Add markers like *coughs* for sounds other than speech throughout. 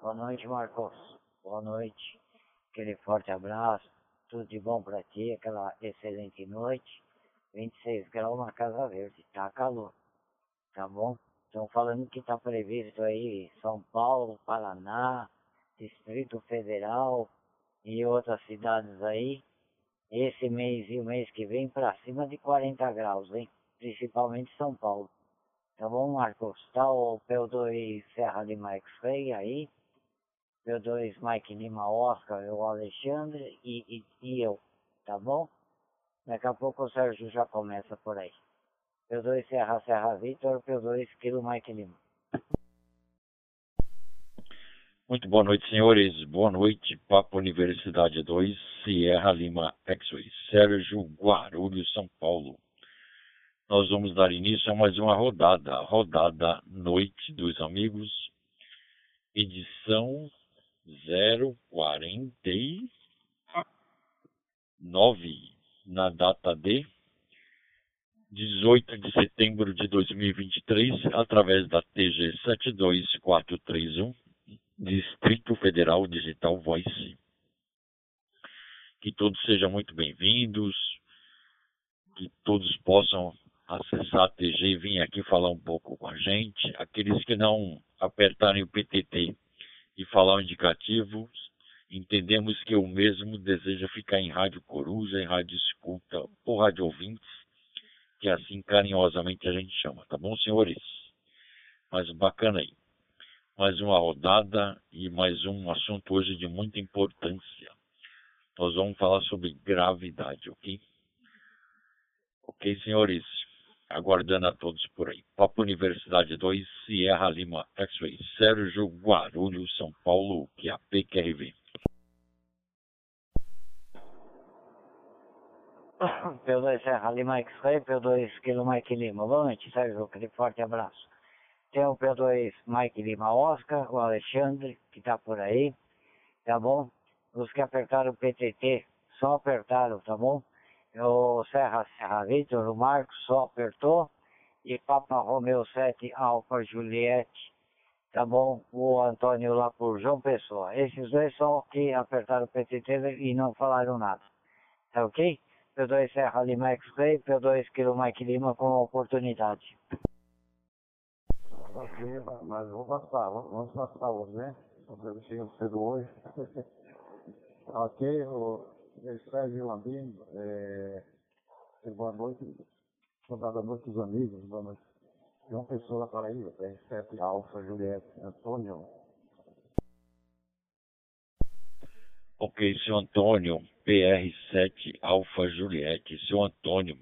Boa noite, Marcos. Boa noite. Aquele forte abraço. Tudo de bom pra ti, aquela excelente noite. 26 graus na Casa Verde. Tá calor. Tá bom? Estão falando que tá previsto aí São Paulo, Paraná, Distrito Federal e outras cidades aí. Esse mês e o mês que vem pra cima de 40 graus, hein? Principalmente São Paulo. Tá bom, Marcos? Tá o P2 Serra de Mike Frey aí. P2 Mike Lima Oscar, o Alexandre e, e, e eu. Tá bom? Daqui a pouco o Sérgio já começa por aí. P2 Serra Serra Vitor, P2 Kilo Mike Lima. Muito boa noite, senhores. Boa noite, Papo Universidade 2, Sierra Lima X-Way, Sérgio Guarulhos, São Paulo. Nós vamos dar início a mais uma rodada, rodada Noite dos Amigos, edição 049, na data de 18 de setembro de 2023, através da TG 72431, Distrito Federal Digital Voice. Que todos sejam muito bem-vindos, que todos possam acessar a TG e vir aqui falar um pouco com a gente. Aqueles que não apertarem o PTT e falar o indicativo, entendemos que o mesmo deseja ficar em rádio coruja, em rádio escuta ou rádio ouvintes, que é assim carinhosamente a gente chama, tá bom, senhores? Mas bacana aí. Mais uma rodada e mais um assunto hoje de muita importância. Nós vamos falar sobre gravidade, ok? Ok, senhores? Aguardando a todos por aí. Papo Universidade 2, Sierra Lima, X-Ray, Sérgio Guarulhos, São Paulo, QAP, QRV. *coughs* P2 Serra Lima X-Ray, P2 Kilo Mike Lima. Boa noite, Sérgio, aquele forte abraço. Tem o P2 Mike Lima Oscar, o Alexandre, que tá por aí, tá bom? Os que apertaram o PTT, só apertaram, tá bom? O Serra Serra Vitor, o Marcos, só apertou. E Papa Romeu 7 Alfa Juliette, tá bom? O Antônio lá por João Pessoa. Esses dois são que apertaram o PTT e não falaram nada. Tá ok? P2 Serra Lima X-Ray, P2 Kilo Mike Lima com oportunidade. Ok, mas vou passar, vamos passar hoje, né? Eu chego cedo hoje. *laughs* ok, o Sérgio Landini, é, boa noite, boa noite dos amigos, boa noite. João Pessoa da Paraíba, R7 Alfa Juliette Antônio. Ok, seu Antônio, PR7 Alfa Juliette, seu Antônio,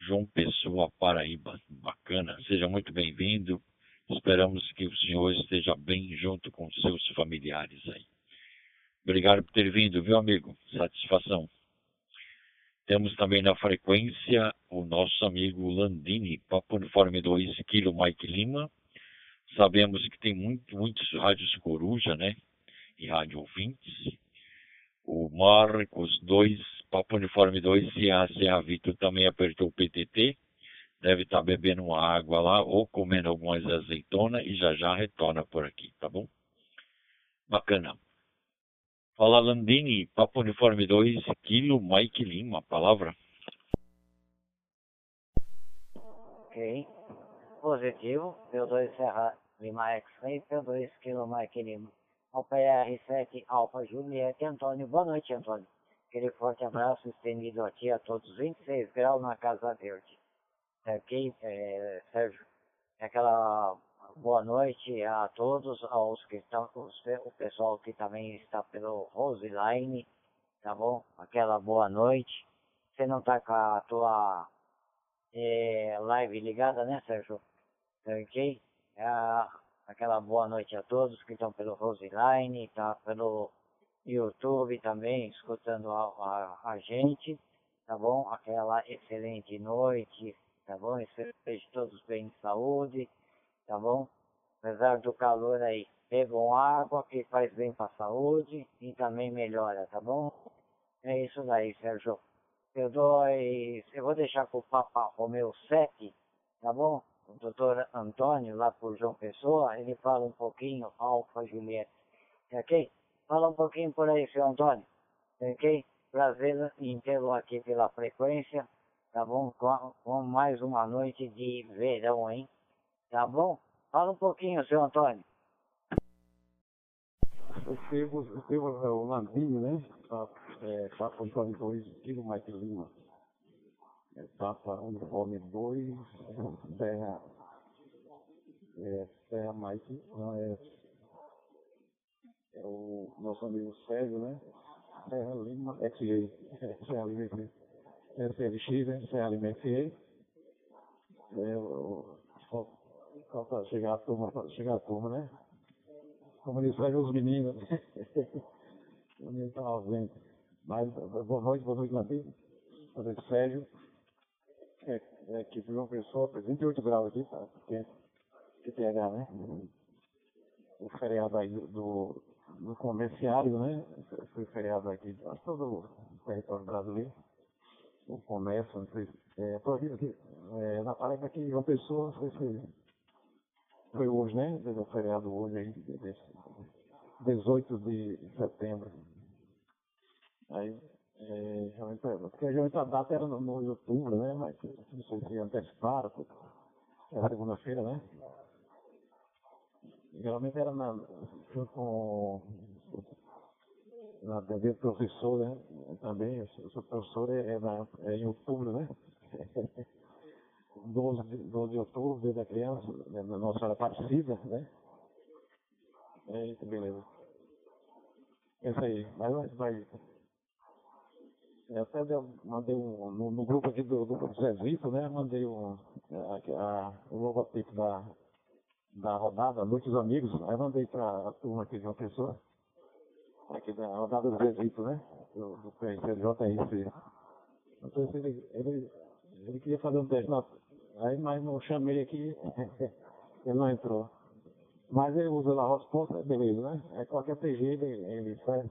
João Pessoa, Paraíba, bacana, seja muito bem-vindo. Esperamos que o senhor esteja bem junto com seus familiares aí. Obrigado por ter vindo, viu, amigo? Satisfação. Temos também na frequência o nosso amigo Landini, Papo Uniforme 2, Kilo Mike Lima. Sabemos que tem muito, muitos rádios coruja, né? E rádio ouvintes. O Marcos 2, Papo Uniforme 2, Serra Serra Vitor também apertou o PTT. Deve estar bebendo uma água lá ou comendo algumas azeitonas e já já retorna por aqui, tá bom? Bacana. Fala Landini, Papo Uniforme 2, Kilo Mike Lima, palavra. Ok. Positivo, P2 Serra Lima X-Ray, P2 Kilo Mike Lima. Ao PR7 Alfa Juliette Antônio. Boa noite, Antônio. Aquele forte abraço estendido a ti a todos. 26 graus na Casa Verde. Ok, é, Sérgio? Aquela boa noite a todos, aos que estão, o pessoal que também está pelo Roseline, tá bom? Aquela boa noite. Você não tá com a tua é, live ligada, né, Sérgio? Ok? É, aquela boa noite a todos que estão pelo Roseline, tá pelo YouTube também, escutando a, a, a gente, tá bom? Aquela excelente noite, tá bom? Espero que todos bem de saúde, tá bom? Apesar do calor aí, bebam água que faz bem para a saúde e também melhora, tá bom? É isso daí, Sérgio. Eu dou, eu vou deixar com o Papa Romeu 7, tá bom? doutor Antônio, lá por João Pessoa, ele fala um pouquinho, Alfa Julieta. Ok? Fala um pouquinho por aí, seu Antônio. Ok? Prazer em tê-lo aqui pela frequência. Tá bom? Com, com mais uma noite de verão, hein? Tá bom? Fala um pouquinho, seu Antônio. Eu sigo, eu sigo o Landinho, né? É, Papa Uniforme 2, Kilo Mike Lima. É, Papa Uniforme 2, Serra, é, Serra Mike, não é, é o nosso amigo Sérgio, né? Serra Lima, FA, Serra Lima FA. SLX, né? Serra Lima FA. É, o, falta chegar a turma, chegar a turma, né? Como eles fazem os meninos, né? *laughs* Os meninos estão ausentes. Mas, boa noite, boa noite, Landinho. Boa noite, Sérgio. É, é aqui para uma pessoa, 28 graus aqui, tá? Quente. Que pH, né? O feriado aí do, do, do comerciário, né? Foi feriado aqui, acho todo o território brasileiro. O comércio, não sei. É, tô aqui, aqui é, na parede aqui, uma pessoa, foi, foi, foi hoje, né? O feriado hoje aí, 18 de setembro. Aí, é, realmente, porque realmente a data era no, no outubro, né? Mas não sei se anteciparam, era segunda-feira, né? Geralmente era na, junto com na TV professor, né? Também, eu sou professor, é, é, na, é em outubro, né? *laughs* 12, de, 12 de outubro, dia da criança, né? Nossa Senhora Aparecida, né? É isso, beleza. É isso aí, mas vai, vai eu até deu, mandei um, no, no, grupo aqui do, do Zezito, né? Mandei um, a, a, o logotipo da, da rodada, Noite dos Amigos, aí mandei para a turma aqui de uma pessoa, aqui da rodada do Zezito, né? Do, do PCJRC. Não sei se ele, ele, ele queria fazer um teste, não, aí, mas não chamei aqui, *laughs* ele não entrou. Mas ele usa lá a resposta, beleza, né? É qualquer PG ele, ele faz.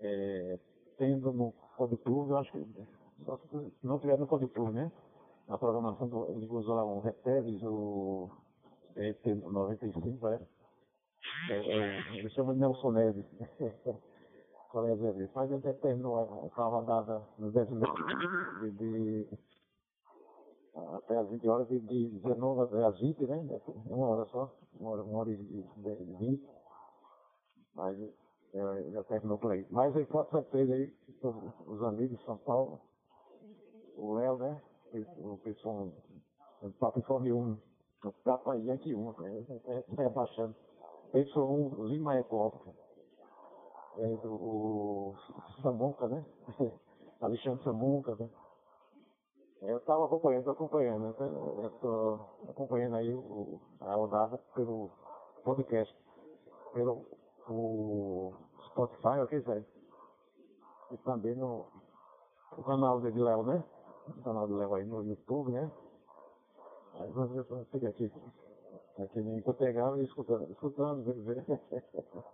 É, tendo no Plus, eu acho que só se não tiver no Plus, né? A programação, do, ele usou lá um Retevis, o ET95, parece. É, é, ele chama de Nelson Neves. *laughs* Colega Mas ele terminou a rodada nos 10 minutos de, de, até as 20 horas, de, de 19 às 20, né? Uma hora só, uma hora, uma hora e 20. Mas é, já terminou por aí. Mas aí pode certeza aí, os amigos de São Paulo, o Léo, né? O pessoal do Papo Informe 1, o Papo Yankee 1, está abaixando. Pessoal 1, Lima Eco, é, do, o Samunca, né? *laughs* Alexandre Samunca, né? Eu estava acompanhando, estou acompanhando, né? eu estou acompanhando aí o, a rodada pelo podcast, pelo o Spotify, ok, Zé? E também no, no canal de Léo, né? O canal de Léo aí no YouTube, né? Aí você fica aqui, aqui em Cotegal e escutando, escutando, ver. *laughs*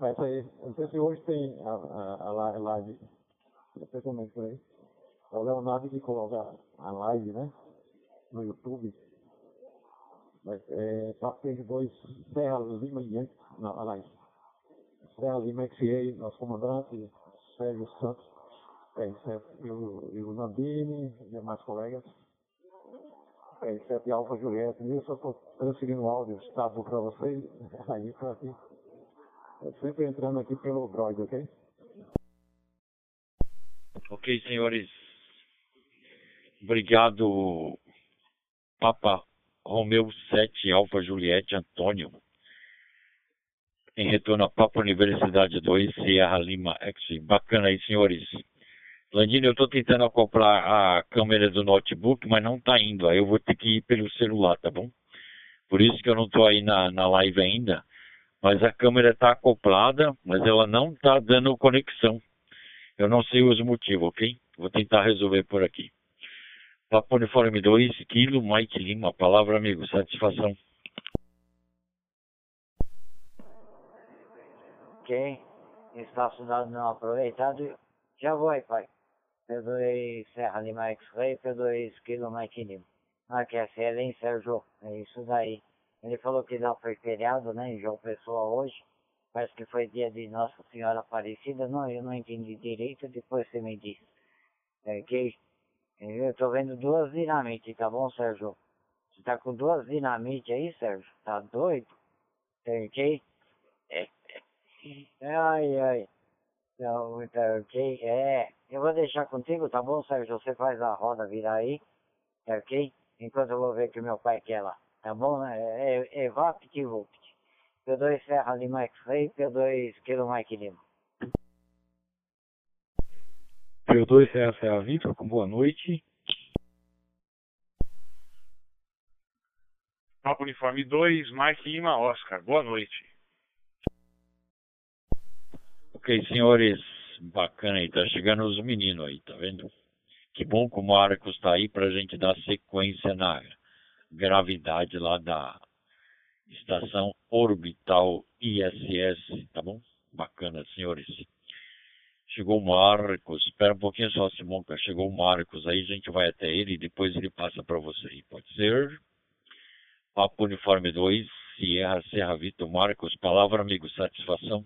Mas aí, não sei se hoje tem a, a, a live, especialmente por aí. É o Leonardo que coloca a live, né? No YouTube. Mas é, Papo dois Serra Lima e Yankee, não, a live. Serra Lima XA, nosso comandante, Sérgio Santos, é, e, o, e o Nandini, e demais colegas. É, 7 Alfa Julieta, e eu só estou transferindo áudio estado para vocês, *laughs* aí para aqui. É sempre entrando aqui pelo Droid, ok? Ok, senhores. Obrigado, Papa Romeu 7 Alfa Juliette Antônio em retorno a Papa Universidade 2, Sierra Lima X. Bacana aí, senhores. Landino, eu estou tentando acoplar a câmera do notebook, mas não está indo. Aí eu vou ter que ir pelo celular, tá bom? Por isso que eu não estou aí na, na live ainda. Mas a câmera está acoplada, mas ela não está dando conexão. Eu não sei os motivos, ok? Vou tentar resolver por aqui. Papo Uniforme 2, Kilo, Mike Lima. Palavra, amigo. Satisfação. quem está estudando não aproveitado, já vai, pai. P2 Serra Lima X-Ray, P2 Kilo Mike Lima. na QSL, hein, Sérgio? É isso daí. Ele falou que não foi feriado, né, em João Pessoa hoje. Parece que foi dia de Nossa Senhora Aparecida. Não, eu não entendi direito, depois você me diz. É que eu tô vendo duas dinamites, tá bom, Sérgio? Você tá com duas dinamites aí, Sérgio? Tá doido? Tá ok? É. Ai, ai. Então, tá ok? É. Eu vou deixar contigo, tá bom, Sérgio? Você faz a roda virar aí, tá ok? Enquanto eu vou ver que meu pai quer lá. Tá bom, né? É, é VAPT Vupt. P2 Serra Lima X-Ray, P2 Kilo Mike Lima. P2 Serra Serra Vitor, com boa noite. Papo Uniforme 2, Mike Lima Oscar, boa noite. Ok, senhores, bacana aí, tá chegando os meninos aí, tá vendo? Que bom que o Marcos tá aí pra gente dar sequência na gravidade lá da estação orbital ISS, tá bom? Bacana, senhores. Chegou o Marcos, espera um pouquinho só, Simonca. Chegou o Marcos, aí a gente vai até ele e depois ele passa para você pode ser? Papo Uniforme 2, Sierra Serra Vitor Marcos, palavra amigo, satisfação.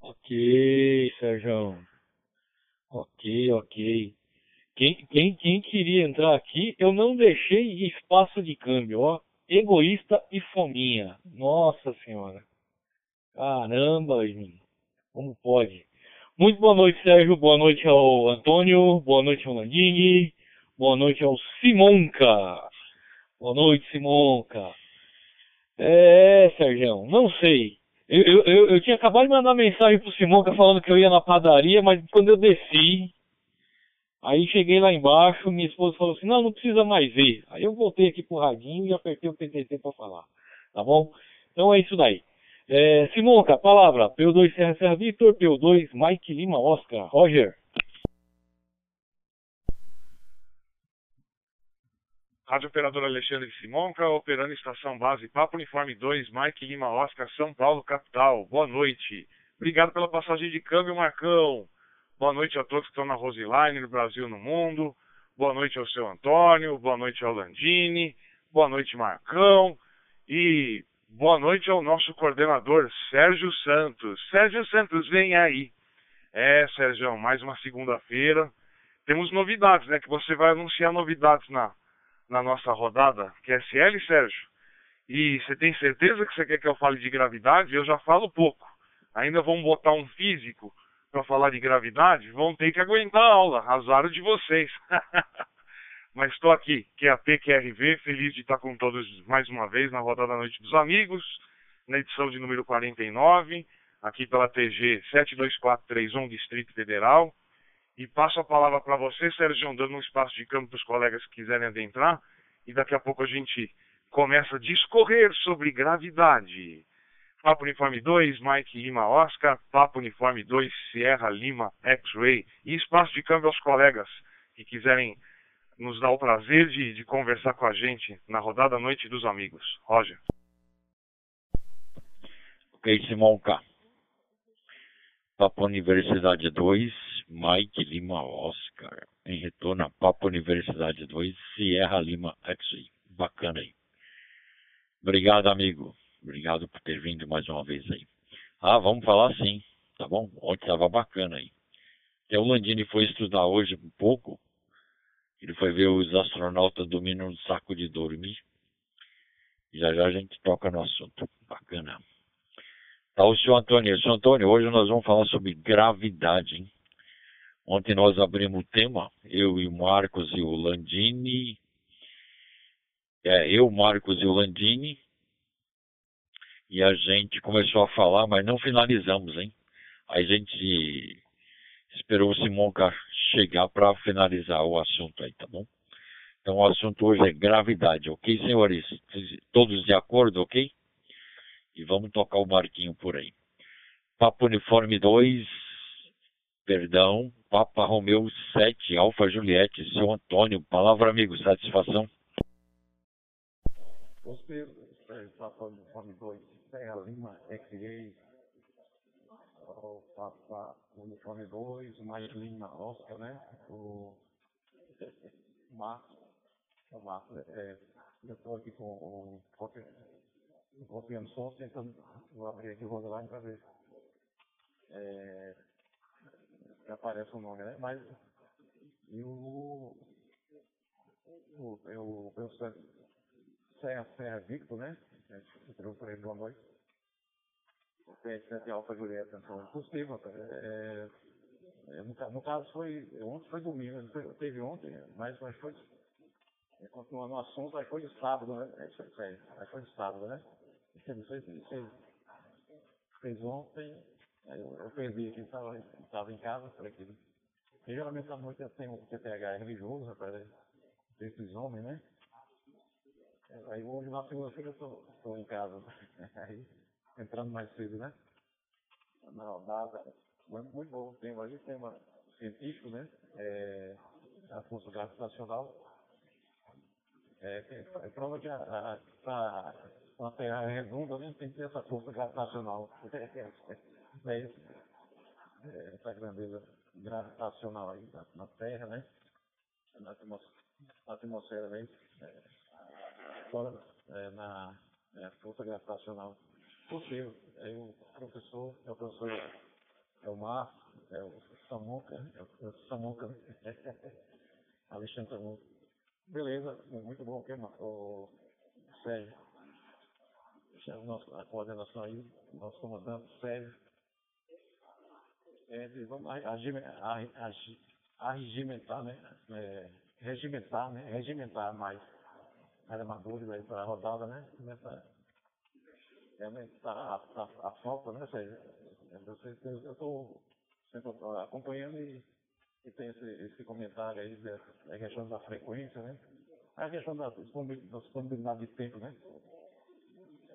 Ok, Sérgio. Ok, ok. Quem, quem, quem queria entrar aqui, eu não deixei espaço de câmbio, ó. Egoísta e fominha. Nossa senhora. Caramba, gente. Como pode? Muito boa noite, Sérgio. Boa noite ao Antônio. Boa noite ao Landini. Boa noite ao Simonca. Boa noite, Simonca. É, Sérgio, não sei. Eu, eu, eu, eu tinha acabado de mandar mensagem pro Simonca falando que eu ia na padaria, mas quando eu desci, Aí cheguei lá embaixo, minha esposa falou assim, não, não precisa mais ver. Aí eu voltei aqui pro radinho e apertei o PTT para falar, tá bom? Então é isso daí. É, Simonca, palavra, P2 Serra Serra Vitor, P2 Mike Lima Oscar, Roger. Rádio Operador Alexandre Simonca, operando estação base Papo Uniforme 2, Mike Lima Oscar, São Paulo, capital. Boa noite. Obrigado pela passagem de câmbio, Marcão. Boa noite a todos que estão na Roseline, no Brasil no mundo. Boa noite ao seu Antônio, boa noite ao Landini, boa noite Marcão e boa noite ao nosso coordenador Sérgio Santos. Sérgio Santos, vem aí. É, Sérgio, mais uma segunda-feira. Temos novidades, né? Que você vai anunciar novidades na, na nossa rodada QSL, Sérgio. E você tem certeza que você quer que eu fale de gravidade? Eu já falo pouco. Ainda vamos botar um físico para falar de gravidade, vão ter que aguentar a aula, azar de vocês. *laughs* Mas estou aqui, QAP, QRV, feliz de estar com todos mais uma vez na Roda da Noite dos Amigos, na edição de número 49, aqui pela TG 72431, Distrito Federal. E passo a palavra para você, Sérgio, dando um espaço de campo para os colegas que quiserem adentrar. E daqui a pouco a gente começa a discorrer sobre gravidade. Papo Uniforme 2, Mike Lima Oscar, Papo Uniforme 2, Sierra Lima X-Ray e espaço de câmbio aos colegas que quiserem nos dar o prazer de, de conversar com a gente na rodada Noite dos Amigos. Roger. Ok, Simão K. Papo Universidade 2, Mike Lima Oscar. Em retorno a Papo Universidade 2, Sierra Lima X-Ray. Bacana aí. Obrigado, amigo. Obrigado por ter vindo mais uma vez aí. Ah, vamos falar sim, tá bom? Ontem estava bacana aí. Até o Landini foi estudar hoje um pouco. Ele foi ver os astronautas dormindo no saco de dormir. Já já a gente toca no assunto. Bacana. Tá o senhor Antônio. Senhor Antônio, hoje nós vamos falar sobre gravidade, hein? Ontem nós abrimos o tema, eu e o Marcos e o Landini. É, eu, Marcos e o Landini, e a gente começou a falar, mas não finalizamos, hein? A gente esperou o Simonca chegar para finalizar o assunto aí, tá bom? Então o assunto hoje é gravidade, ok, senhores? Todos de acordo, ok? E vamos tocar o barquinho por aí. Papa Uniforme 2, perdão, Papa Romeu 7, Alfa Juliette, seu Antônio, palavra amigo, satisfação. Você, Papa Uniforme 2, Serra Lima, X-Ray, o Papa Uniforme 2, o Lima, Oscar, né? O Marcos, é o Marcos, é, eu estou aqui com o copiando som, tentando, vou abrir aqui o Rodeline para ver é, se aparece o nome, né? Mas e o, o, eu, eu, Serra, Serra Victor, né? Entrou por ele boa noite. O PS7 Alfa Julieta, então, possível, é, é, no, no, caso foi, ontem foi domingo, teve ontem, mas, mas foi, é, continuando o assunto, aí foi de sábado, né? É isso aí, foi de sábado, né? *laughs* Fez, ontem, eu, eu perdi aqui, estava em casa, falei que geralmente à noite eu tenho um religioso, rapaz, desses homens, né? Aí hoje na segunda-feira eu estou em casa, *laughs* aí entrando mais cedo, né? Não, nada, muito bom tema, a gente tem uma científico, né? É, a força gravitacional. É, é prova que a, a, a, Terra é redonda, né? Tem que ter essa força gravitacional. *laughs* É, é, é, essa grandeza gravitacional aí na, na Terra, né? Na atmosfera, na atmosfera né? É, fora, é, na é, força gravitacional possível. Aí o professor, é o professor é o Márcio, é o Samuca, é o Samuca, *laughs* Alexandre Samuca. Beleza, muito bom, que o Sérgio, nosso, a coordenação aí, nosso comandante Sérgio. É, vamos arregimentar, né? É, regimentar, né? Regimentar mais armadores aí para a rodada, né? Começa realmente tá, a, a, a falta, né? Seja, eu estou sempre acompanhando e, e tem esse, esse comentário aí da, questão da frequência, né? A questão da disponibilidade de tempo, né?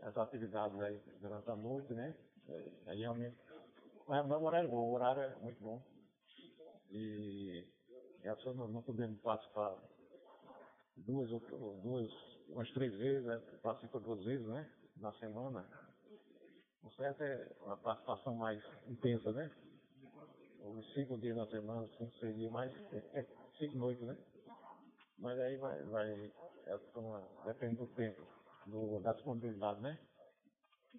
As atividades aí durante a noite, né? É, realmente. Mas o horário é bom, o horário é muito bom. E, e a pessoa não, não podendo participar duas, duas, umas três vezes, né? participa duas vezes, né? Na semana. O certo é uma participação mais intensa, né? Os cinco dias na semana, cinco, seis dias, mais *laughs* cinco noites, né? Mas aí vai, vai é uma, depende do tempo, do, da disponibilidade, né?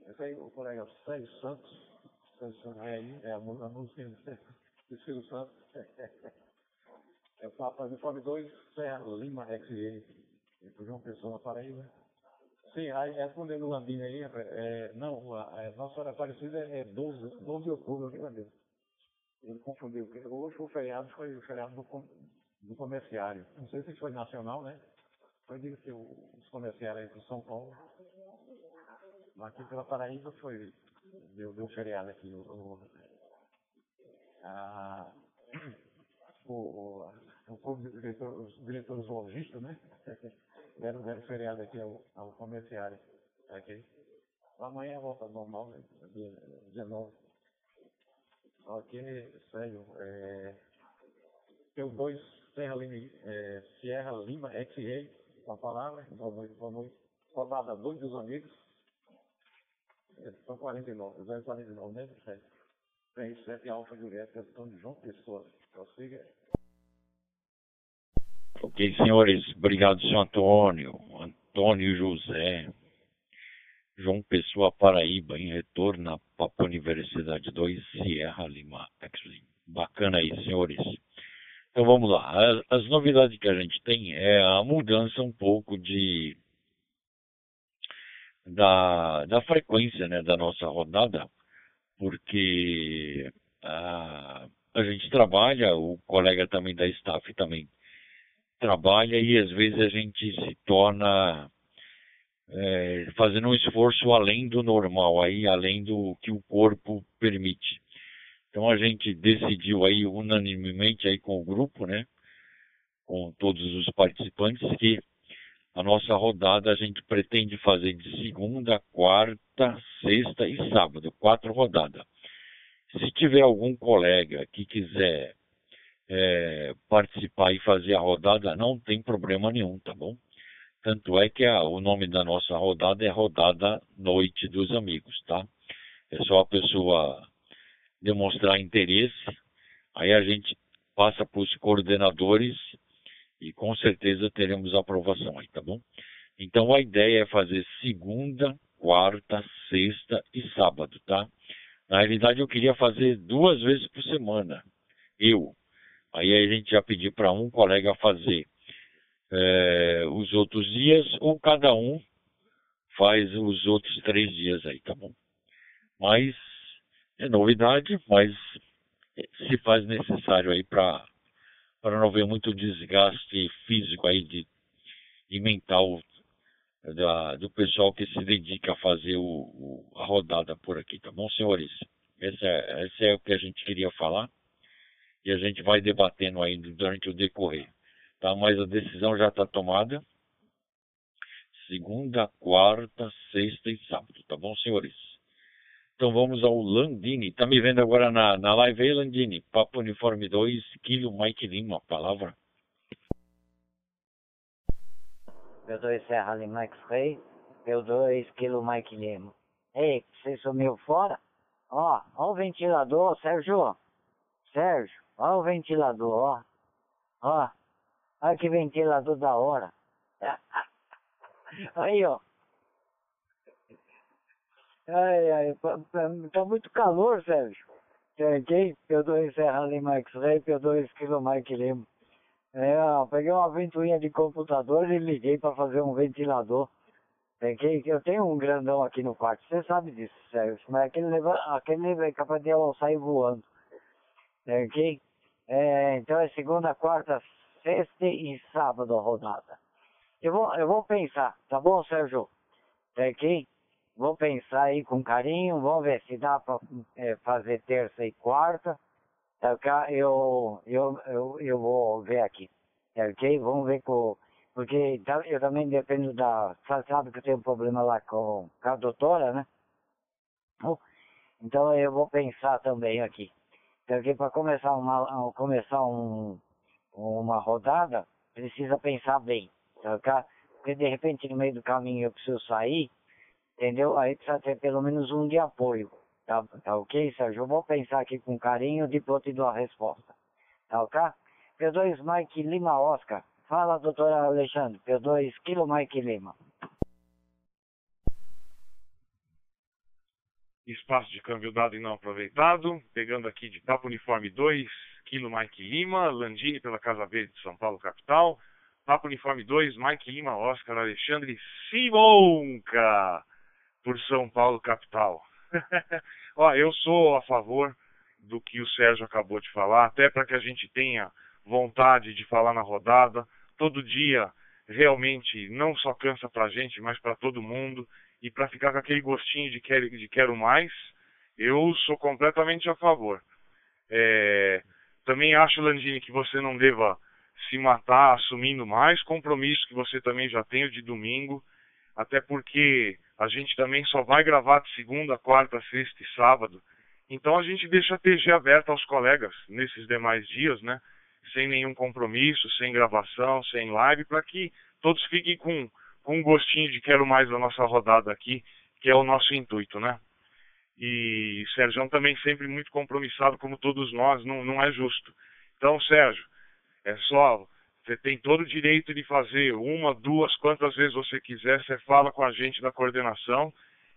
Esse aí, o colega Sérgio Santos, Sérgio Santos é aí, é a, a música do Silvio Santos. *laughs* É o Papa Uniforme 2, Serra Lima XE, João Pessoa, na Paraíba. Sim, aí respondendo o Landini aí, é, não, a, a Hora Aparecida é 12, 12 de outubro, aqui Landini. Ele confundiu, hoje o feriado foi o feriado do, do comerciário. Não sei se foi nacional, né? Foi de que os comerciários de São Paulo. Mas aqui pela Paraíba foi, deu, deu feriado aqui. O, o, a, o, o, o, os diretores lojistas, né? Deram, deram feriado aqui ao, ao comerciário. Ok? Amanhã volta normal, né? dia 19. Ok, sério. É, eu dois Serra Lima, é, Sierra Lima XA, com a palavra, boa noite, boa noite. Rodada 2 dos amigos. É, são 49, 049, né, Sérgio? 37 Alfa Julieta, Antônio João Pessoa. Prossiga. Ok, senhores, obrigado, senhor Antônio, Antônio José, João Pessoa, Paraíba, em retorno à Papa Universidade 2, Sierra Lima. Bacana aí, senhores. Então vamos lá. As, as, novidades que a gente tem é a mudança um pouco de da, da frequência né, da nossa rodada, porque a, a gente trabalha, o colega também da staff também trabalha e às vezes a gente se torna é, fazendo um esforço além do normal, aí além do que o corpo permite. Então a gente decidiu aí unanimemente aí com o grupo, né, com todos os participantes, que a nossa rodada a gente pretende fazer de segunda, quarta, sexta e sábado, quatro rodadas. Se tiver algum colega que quiser é, participar e fazer a rodada, não tem problema nenhum, tá bom? Tanto é que a, o nome da nossa rodada é Rodada Noite dos Amigos, tá? É só a pessoa demonstrar interesse, aí a gente passa para os coordenadores E com certeza teremos aprovação aí, tá bom? Então a ideia é fazer segunda, quarta, sexta e sábado, tá? Na realidade eu queria fazer duas vezes por semana, eu. Aí a gente já pediu para um colega fazer é, os outros dias, ou cada um faz os outros três dias aí, tá bom? Mas é novidade, mas se faz necessário aí para não haver muito desgaste físico aí de, e mental da, do pessoal que se dedica a fazer o, o, a rodada por aqui, tá bom, senhores? Esse é, é o que a gente queria falar e a gente vai debatendo aí durante o decorrer, tá? Mas a decisão já está tomada. Segunda, quarta, sexta e sábado, tá bom, senhores? Então vamos ao Landini. Tá me vendo agora na, na live aí, Landini? Papo Uniforme 2, Kilo Mike Lima, palavra. P2 Serra Lima X-Ray, P2 Kilo Mike Lima. Ei, você sumiu fora? Ó, ó o ventilador, Sérgio. Sérgio, ó o ventilador, ó. Ó, olha que ventilador da hora. *laughs* Aí, ó. Ai, ai, tá muito calor, Sérgio. Peguei, P2 Serra Lima X-Ray, P2 Kilo Mike Lima. É, peguei uma ventoinha de computador e liguei para fazer um ventilador. Peguei, eu tenho um grandão aqui no quarto, você sabe disso, Sérgio, mas aquele, aquele é capaz de eu sair voando. Peguei. É, então é segunda, quarta, sexta e sábado a rodada. Eu vou, eu vou pensar, tá bom, Sérgio? Peguei. Vou pensar aí com carinho, vamos ver se dá para é, fazer terça e quarta. Tá, eu, eu, eu, eu vou ver aqui. Tá, ok? Vamos ver com. Porque tá, eu também dependo da. Sabe que eu tenho um problema lá com, com a doutora, né? Então eu vou pensar também aqui. Porque para começar uma, começar um, uma rodada, precisa pensar bem. Tá? Porque de repente no meio do caminho eu preciso sair entendeu? Aí precisa ter pelo menos um de apoio, tá, tá ok, Sérgio? Eu vou pensar aqui com carinho, depois te dou a resposta, tá ok? P2 Mike Lima Oscar. Fala, doutora Alexandre. P2 Kilo Mike Lima. Espaço de câmbio dado e não aproveitado. Pegando aqui de Papo Uniforme 2, Kilo Mike Lima, Landini pela Casa Verde de São Paulo, capital. Papo Uniforme 2, Mike Lima, Oscar Alexandre Simonca por São Paulo capital. *laughs* Ó, eu sou a favor do que o Sérgio acabou de falar, até para que a gente tenha vontade de falar na rodada. Todo dia realmente não só cansa para a gente, mas para todo mundo. E para ficar com aquele gostinho de quero, de quero mais, eu sou completamente a favor. É, também acho, Landini, que você não deva se matar assumindo mais compromisso que você também já tem de domingo, até porque a gente também só vai gravar de segunda, quarta, sexta e sábado. Então a gente deixa a TG aberta aos colegas nesses demais dias, né? Sem nenhum compromisso, sem gravação, sem live, para que todos fiquem com um gostinho de quero mais da nossa rodada aqui, que é o nosso intuito, né? E Sérgio também sempre muito compromissado, como todos nós, não, não é justo. Então, Sérgio, é só você tem todo o direito de fazer uma, duas, quantas vezes você quiser. Você fala com a gente da coordenação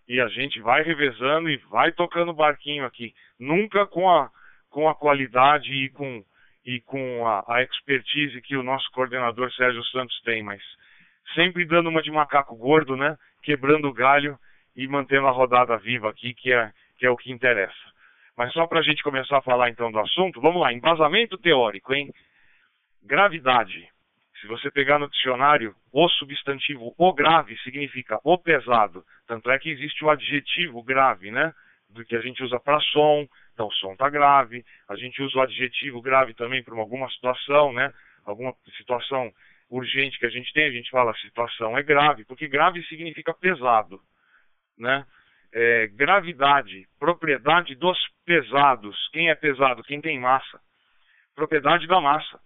e a gente vai revezando e vai tocando barquinho aqui. Nunca com a, com a qualidade e com, e com a, a expertise que o nosso coordenador Sérgio Santos tem, mas sempre dando uma de macaco gordo, né? Quebrando o galho e mantendo a rodada viva aqui, que é, que é o que interessa. Mas só para a gente começar a falar então do assunto, vamos lá, embasamento teórico, hein? Gravidade. Se você pegar no dicionário, o substantivo o grave significa o pesado. Tanto é que existe o adjetivo grave, né? Do que a gente usa para som. Então, o som está grave. A gente usa o adjetivo grave também para alguma situação, né? Alguma situação urgente que a gente tem, a gente fala a situação é grave, porque grave significa pesado, né? É, gravidade, propriedade dos pesados. Quem é pesado? Quem tem massa. Propriedade da massa.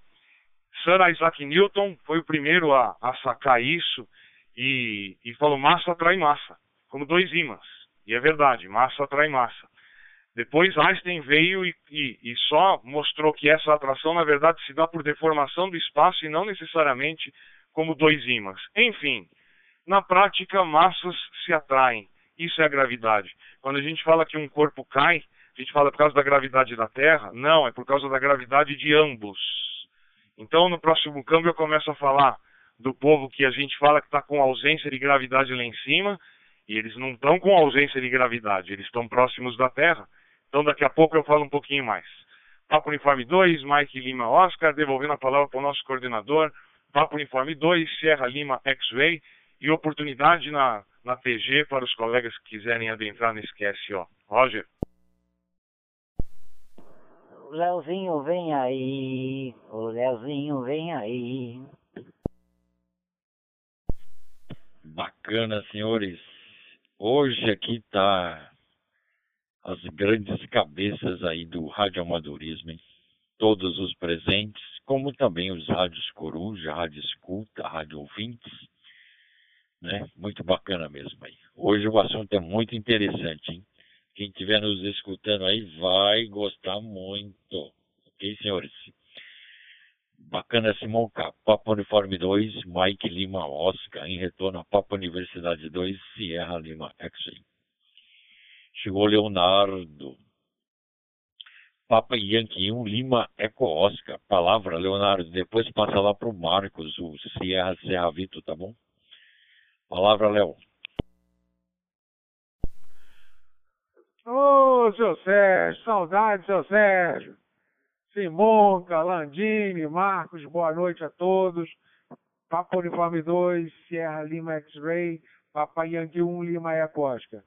Sir Isaac Newton foi o primeiro a, a sacar isso e, e falou massa atrai massa, como dois ímãs. E é verdade, massa atrai massa. Depois Einstein veio e, e, e, só mostrou que essa atração, na verdade, se dá por deformação do espaço e não necessariamente como dois ímãs. Enfim, na prática, massas se atraem. Isso é a gravidade. Quando a gente fala que um corpo cai, a gente fala por causa da gravidade da Terra? Não, é por causa da gravidade de ambos. Então, no próximo câmbio, eu começo a falar do povo que a gente fala que está com ausência de gravidade lá em cima, e eles não estão com ausência de gravidade, eles estão próximos da Terra. Então daqui a pouco eu falo um pouquinho mais. Papo Uniforme 2, Mike Lima Oscar, devolvendo a palavra para o nosso coordenador. Papo Uniforme 2, Sierra Lima X-Ray e oportunidade na, na TG para os colegas que quiserem adentrar nesse QSO. Roger. O Leozinho vem aí, o Leozinho vem aí. Bacana, senhores. Hoje aqui tá as grandes cabeças aí do radioamadorismo, hein? Todos os presentes, como também os rádios Coruja, Rádio Escuta, Rádio Ouvintes, né? Muito bacana mesmo aí. Hoje o assunto é muito interessante, hein? Quem estiver nos escutando aí vai gostar muito. Ok, senhores? Bacana Simão K. Papa Uniforme 2, Mike Lima Oscar, em retorno a Papa Universidade 2, Sierra Lima X-Ray. Chegou Leonardo. Papa Yankee 1, Lima Eco Oscar. Palavra, Leonardo. Depois passa lá para o Marcos, o Sierra Serra Vito, tá bom? Palavra, Léo. Ô, seu Sérgio, saudade, seu Sérgio. Simonca, Landini, Marcos, boa noite a todos. Papa Uniforme 2, Sierra Lima X-Ray, Papa Yankee 1, Lima Oscar.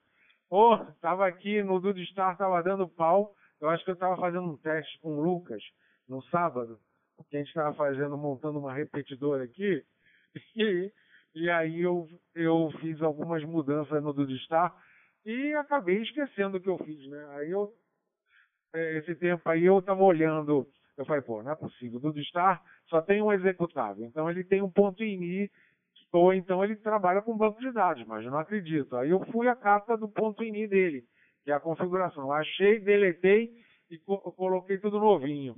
Ô, oh, tava aqui no Dudu Star, tava dando pau. Eu acho que eu tava fazendo um teste com o Lucas no sábado, que a gente tava fazendo, montando uma repetidora aqui. *laughs* E, e aí eu, eu fiz algumas mudanças no Dudu Star e acabei esquecendo o que eu fiz, né? Aí eu é, esse tempo aí eu estava olhando, eu falei, pô, não é possível, do Star só tem um executável, então ele tem um ponto ini, ou então ele trabalha com banco de dados, mas eu não acredito. Aí eu fui à carta do ponto ini dele, que é a configuração. Achei, deletei e co coloquei tudo novinho.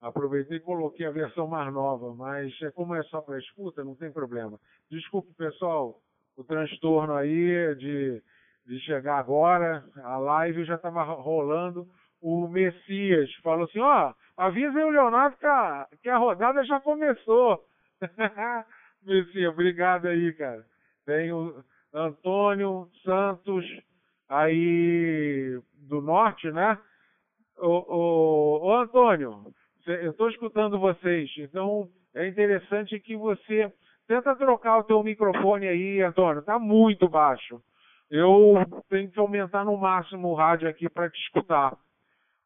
Aproveitei e coloquei a versão mais nova, mas é como é só para escuta, não tem problema. Desculpe, pessoal, o transtorno aí de, de chegar agora, a live já estava rolando, o Messias falou assim, ó, oh, o Leonardo que a, que a rodada já começou. *laughs* Messias, obrigado aí, cara. Tem o Antônio Santos aí do norte, né? Ô, ô, ô Antônio, eu estou escutando vocês, então é interessante que você tenta trocar o teu microfone aí, Antônio, tá muito baixo. Eu tenho que aumentar no máximo o rádio aqui para te escutar.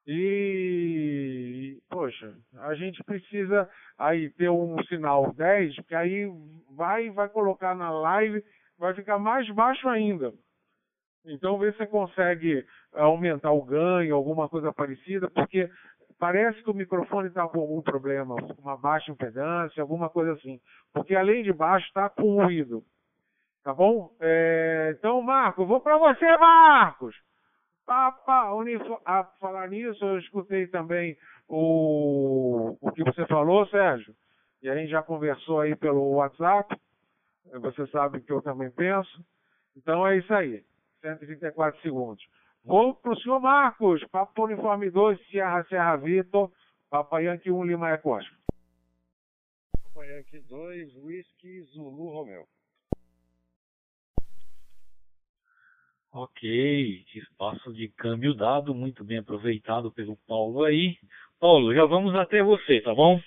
E, poxa, a gente precisa aí ter um sinal 10, porque aí vai vai colocar na live, vai ficar mais baixo ainda. Então vê se você consegue aumentar o ganho, alguma coisa parecida, porque parece que o microfone está com algum problema, uma baixa impedância, alguma coisa assim. Porque além de baixo está com ruído. Tá bom? É, então, Marcos, vou para você, Marcos! Papa, a falar nisso, eu escutei também o, o que você falou, Sérgio, e a gente já conversou aí pelo WhatsApp, você sabe que eu também penso. Então é isso aí, 134 segundos. Vou para o senhor Marcos, Papa Uniforme 2, Sierra Serra Vitor, Papa Yankee 1, Lima Ecosta. Papa Yankee 2, Whisky Zulu Romeo. Ok, espaço de câmbio dado, muito bem aproveitado pelo Paulo aí. Paulo, já vamos até você, tá bom?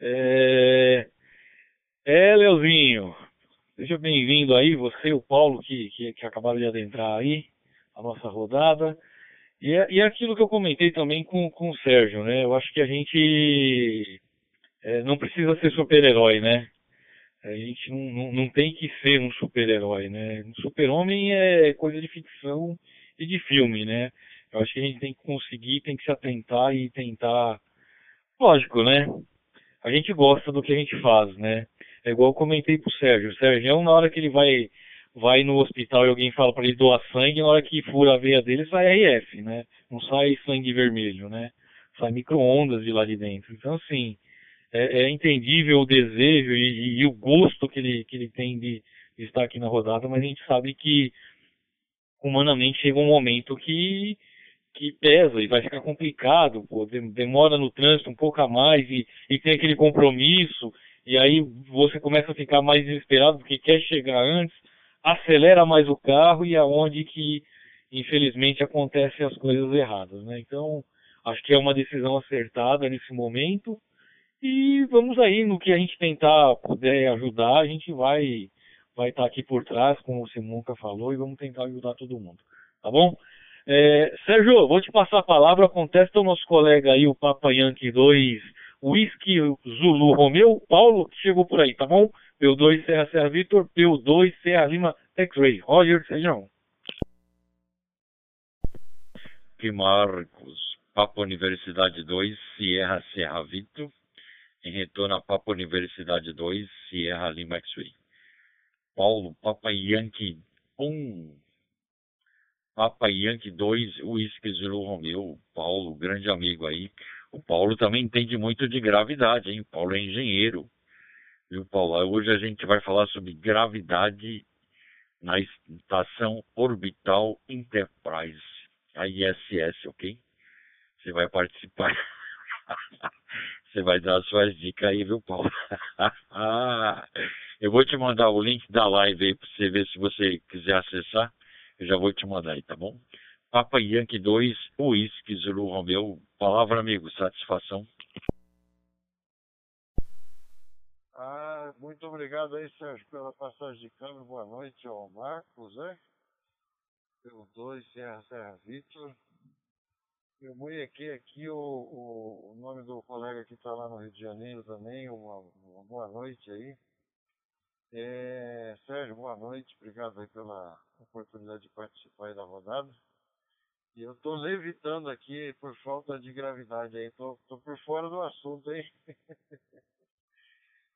É, é Leozinho, seja bem-vindo aí, você e o Paulo que, que, que, acabaram de adentrar aí, a nossa rodada. E é, e é aquilo que eu comentei também com, com o Sérgio, né? Eu acho que a gente é, não precisa ser super-herói, né? A gente não, não, não tem que ser um super-herói, né? Um super-homem é coisa de ficção e de filme, né? Eu acho que a gente tem que conseguir, tem que se atentar e tentar. Lógico, né? A gente gosta do que a gente faz, né? É igual eu comentei pro Sérgio. O Sérgio, na hora que ele vai vai no hospital e alguém fala para ele doar sangue, na hora que fura a veia dele sai RF, né? Não sai sangue vermelho, né? Sai micro-ondas de lá de dentro. Então, assim, é, é entendível o desejo e, e, o gosto que ele, que ele tem de, de estar aqui na rodada, mas a gente sabe que humanamente chega um momento que que pesa e vai ficar complicado, pô, demora no trânsito um pouco a mais e, e tem aquele compromisso, e aí você começa a ficar mais desesperado porque quer chegar antes, acelera mais o carro e aonde é que infelizmente acontecem as coisas erradas, né? Então, acho que é uma decisão acertada nesse momento e vamos aí no que a gente tentar puder ajudar, a gente vai vai estar aqui por trás, como o Simonca falou, e vamos tentar ajudar todo mundo, tá bom? É, Sérgio, vou te passar a palavra, contesta o nosso colega aí, o Papa Yankee 2, Whisky Zulu Romeu, Paulo, que chegou por aí, tá bom? P2 Serra Serra Vitor, P2 Serra Lima X-Ray. Roger, Sérgio. Que Marcos, Papa Universidade 2, Sierra Serra Vitor, em retorno a Papa Universidade 2, Sierra Lima X-Ray. Paulo, Papa Yankee 1, Papa Yankee 2, Whisky Zulu Romeu, Paulo, grande amigo aí. O Paulo também entende muito de gravidade, hein? O Paulo é engenheiro. Viu, Paulo? Hoje a gente vai falar sobre gravidade na Estação Orbital Enterprise, a ISS, ok? Você vai participar. *laughs* Você vai dar as suas dicas aí, viu, Paulo? *laughs* Eu vou te mandar o link da live aí para você ver se você quiser acessar. Eu já vou te mandar aí, tá bom? Papa Yankee 2, Whisky Zulu Romeu. Palavra, amigo, satisfação. Ah, muito obrigado aí, Sérgio, pela passagem de câmbio. Boa noite ao Marcos, né? Pelo 2, Serra Serra Vitor. Eu aqui, aqui o, o, o, nome do colega que está lá no Rio de Janeiro também. Uma, uma boa noite aí. É, Sérgio, boa noite. Obrigado aí pela oportunidade de participar aí da rodada. E eu tô levitando aqui por falta de gravidade aí. Tô, tô por fora do assunto, hein? *laughs*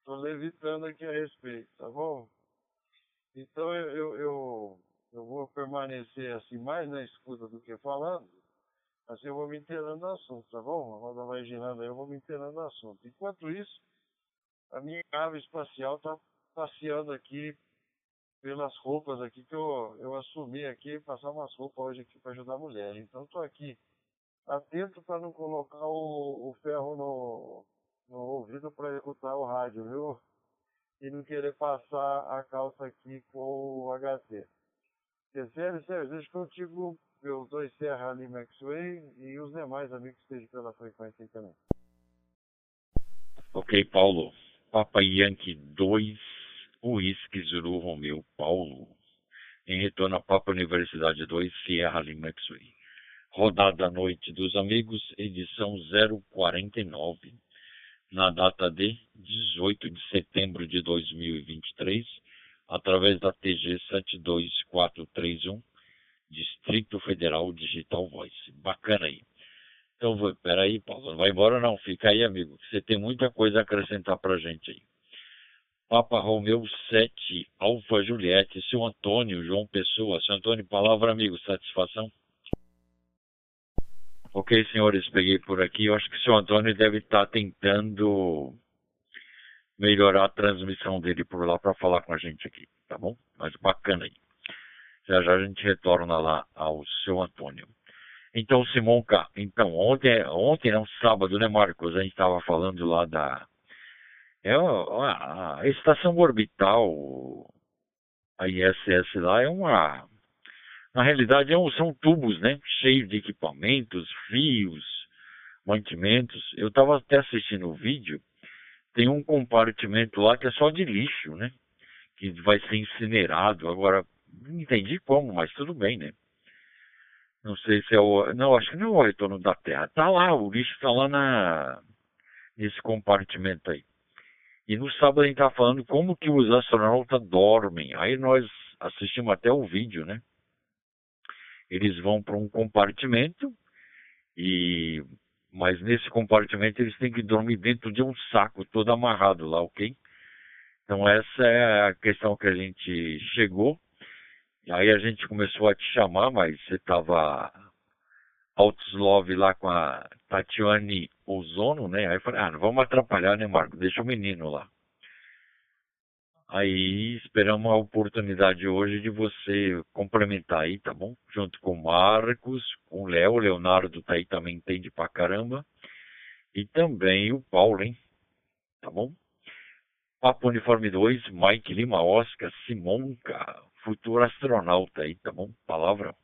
tô levitando aqui a respeito, tá bom? Então eu, eu, eu, eu vou permanecer assim mais na escuta do que falando. Assim eu vou me inteirando do assunto, tá bom? A roda vai girando aí, eu vou me inteirando do assunto. Enquanto isso, a minha nave espacial tá passeando aqui pelas roupas aqui que eu, eu assumi aqui, passar umas roupas hoje aqui para ajudar a mulher. Então estou aqui atento para não colocar o, o ferro no, no ouvido para escutar o rádio, viu? E não querer passar a calça aqui com o HT. Terceiro, Sérgio, deixa contigo meus dois Serra Lima X-Way e os demais amigos que estejam pela frequência aí também. Ok, Paulo. Papa Yankee 2 Whisky Zulu Romeu Paulo, em retorno à Papa Universidade 2, Sierra Lima X-Ray. Rodada à Noite dos Amigos, edição 049, na data de 18 de setembro de 2023, através da TG 72431, Distrito Federal Digital Voice. Bacana aí. Então, peraí, Paulo, não vai embora não, fica aí, amigo, você tem muita coisa a acrescentar pra gente aí. Papa Romeu 7, Alfa Juliette, seu Antônio, João Pessoa. Seu Antônio, palavra amigo, satisfação? Ok, senhores, peguei por aqui. Eu acho que o seu Antônio deve estar tentando melhorar a transmissão dele por lá para falar com a gente aqui, tá bom? Mas bacana aí. Já já a gente retorna lá ao seu Antônio. Então, Simonca, então, ontem, ontem, não, sábado, né, Marcos? A gente estava falando lá da é a, a estação orbital, a ISS lá, é uma. Na realidade, é um, são tubos, né? Cheios de equipamentos, fios, mantimentos. Eu estava até assistindo o vídeo, tem um compartimento lá que é só de lixo, né? Que vai ser incinerado. Agora, não entendi como, mas tudo bem, né? Não sei se é o. Não, acho que não é o retorno da Terra. Tá lá, o lixo está lá na, nesse compartimento aí. E no sábado a gente estava falando como que os astronautas dormem. Aí nós assistimos até o vídeo, né? Eles vão para um compartimento e mas nesse compartimento eles têm que dormir dentro de um saco todo amarrado lá, ok? Então essa é a questão que a gente chegou Aí a gente começou a te chamar, mas você estava Outslove lá com a Tatiane Ozono, né? Aí eu falei, ah, não vamos atrapalhar, né, Marco? Deixa o menino lá. Aí esperamos a oportunidade hoje de você complementar aí, tá bom? Junto com o Marcos, com o Léo, o Leonardo tá aí também entende pra caramba. E também o Paulo, hein? Tá bom? Papo Uniforme 2, Mike Lima Oscar, Simonca, futuro astronauta aí, tá bom? Palavra.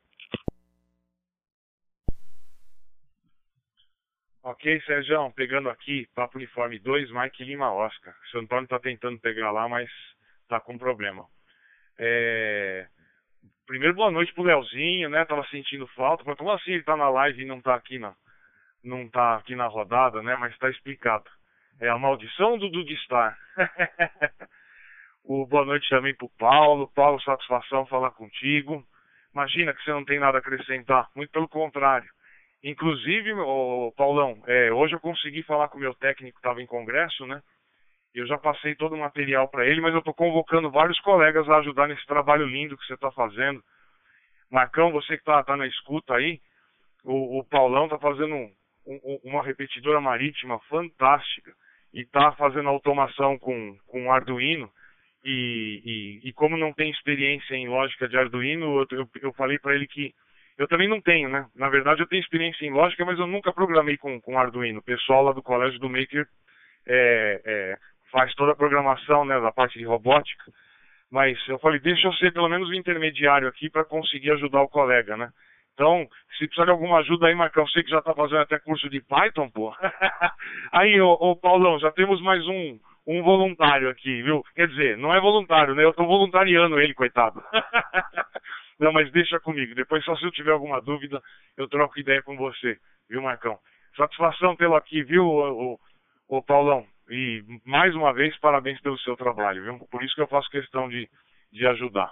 Ok, Sérgio, pegando aqui, Papo Uniforme 2, Mike Lima Oscar. O seu Antônio tá tentando pegar lá, mas tá com problema. É... Primeiro, boa noite pro Leozinho, né? Tava sentindo falta. Mas como assim ele tá na live e não tá aqui na, não tá aqui na rodada, né? Mas tá explicado. É a maldição do Dudu Star. *laughs* o boa noite também pro Paulo. Paulo, satisfação falar contigo. Imagina que você não tem nada a acrescentar. Muito pelo contrário. Inclusive, o Paulão, é, hoje eu consegui falar com o meu técnico estava em congresso, né? Eu já passei todo o material para ele, mas eu estou convocando vários colegas a ajudar nesse trabalho lindo que você está fazendo. Marcão, você que está tá na escuta aí, o, o Paulão está fazendo um, um, uma repetidora marítima fantástica e está fazendo automação com, com Arduino. E, e, e, como não tem experiência em lógica de Arduino, eu, eu, eu falei para ele que eu também não tenho, né? Na verdade, eu tenho experiência em lógica, mas eu nunca programei com, com Arduino. O pessoal lá do colégio do Maker é, é, faz toda a programação, né, da parte de robótica. Mas eu falei, deixa eu ser pelo menos o intermediário aqui para conseguir ajudar o colega, né? Então, se precisar de alguma ajuda aí, Marcão, sei que já está fazendo até curso de Python, pô. *laughs* aí, ô, ô, Paulão, já temos mais um, um voluntário aqui, viu? Quer dizer, não é voluntário, né? Eu estou voluntariando ele, coitado. *laughs* não, mas deixa comigo. Depois, só se eu tiver alguma dúvida, eu troco ideia com você, viu, Marcão? Satisfação pelo aqui, viu, ô, ô, ô Paulão? E mais uma vez, parabéns pelo seu trabalho, viu? Por isso que eu faço questão de, de ajudar.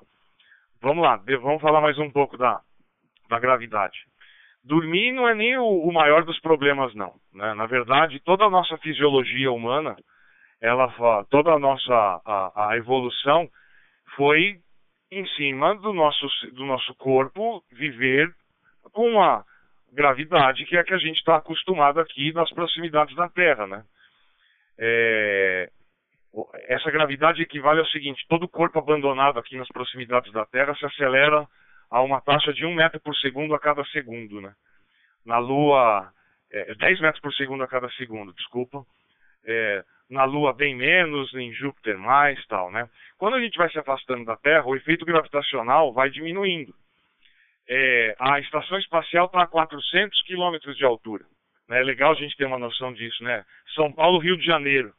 Vamos lá, vamos falar mais um pouco da, da gravidade. Dormir não é nem o, o maior dos problemas, não. Né? Na verdade, toda a nossa fisiologia humana, ela, toda a nossa a, a evolução foi em cima do nosso, do nosso corpo viver com a gravidade que é a que a gente está acostumado aqui nas proximidades da Terra, né? É, essa gravidade equivale ao seguinte: todo corpo abandonado aqui nas proximidades da Terra se acelera a uma taxa de 1 metro por segundo a cada segundo. Né? Na Lua, é, 10 metros por segundo a cada segundo, desculpa. É, na Lua bem menos, em Júpiter mais, tal, né? Quando a gente vai se afastando da Terra, o efeito gravitacional vai diminuindo. É, a estação espacial está a 400 quilômetros de altura. Né? É legal a gente ter uma noção disso, né? São Paulo, Rio de Janeiro.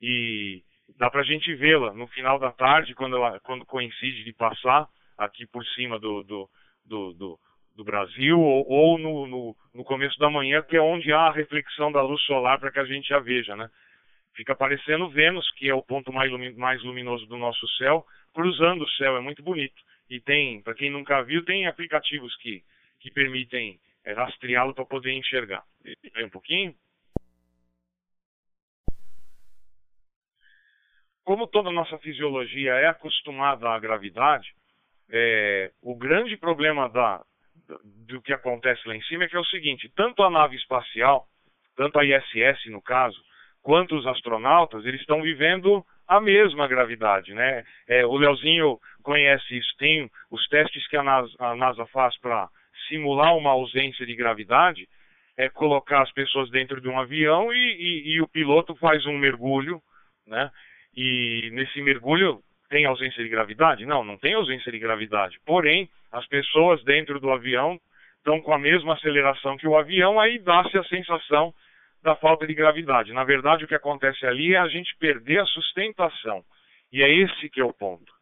E dá para a gente vê-la no final da tarde, quando, ela, quando coincide de passar aqui por cima do, do, do, do, do Brasil, ou, ou no, no, no, começo da manhã, que é onde há a reflexão da luz solar para que a gente a veja, né? Fica aparecendo Vênus, que é o ponto mais, mais luminoso do nosso céu, cruzando o céu, é muito bonito. E tem, para quem nunca viu, tem aplicativos que, que permitem é rastreá-lo para poder enxergar. Aí um pouquinho. Como toda a nossa fisiologia é acostumada à gravidade, é, o grande problema da, do que acontece lá em cima é que é o seguinte, tanto a nave espacial, tanto a ISS no caso, quanto os astronautas, eles estão vivendo a mesma gravidade, né? É, o Leozinho conhece isso, tem os testes que a NASA, a NASA faz para simular uma ausência de gravidade é colocar as pessoas dentro de um avião e, e, e o piloto faz um mergulho, né? E nesse mergulho tem ausência de gravidade? Não, não tem ausência de gravidade. Porém, as pessoas dentro do avião estão com a mesma aceleração que o avião, aí dá-se a sensação da falta de gravidade. Na verdade, o que acontece ali é a gente perder a sustentação. E é esse que é o ponto.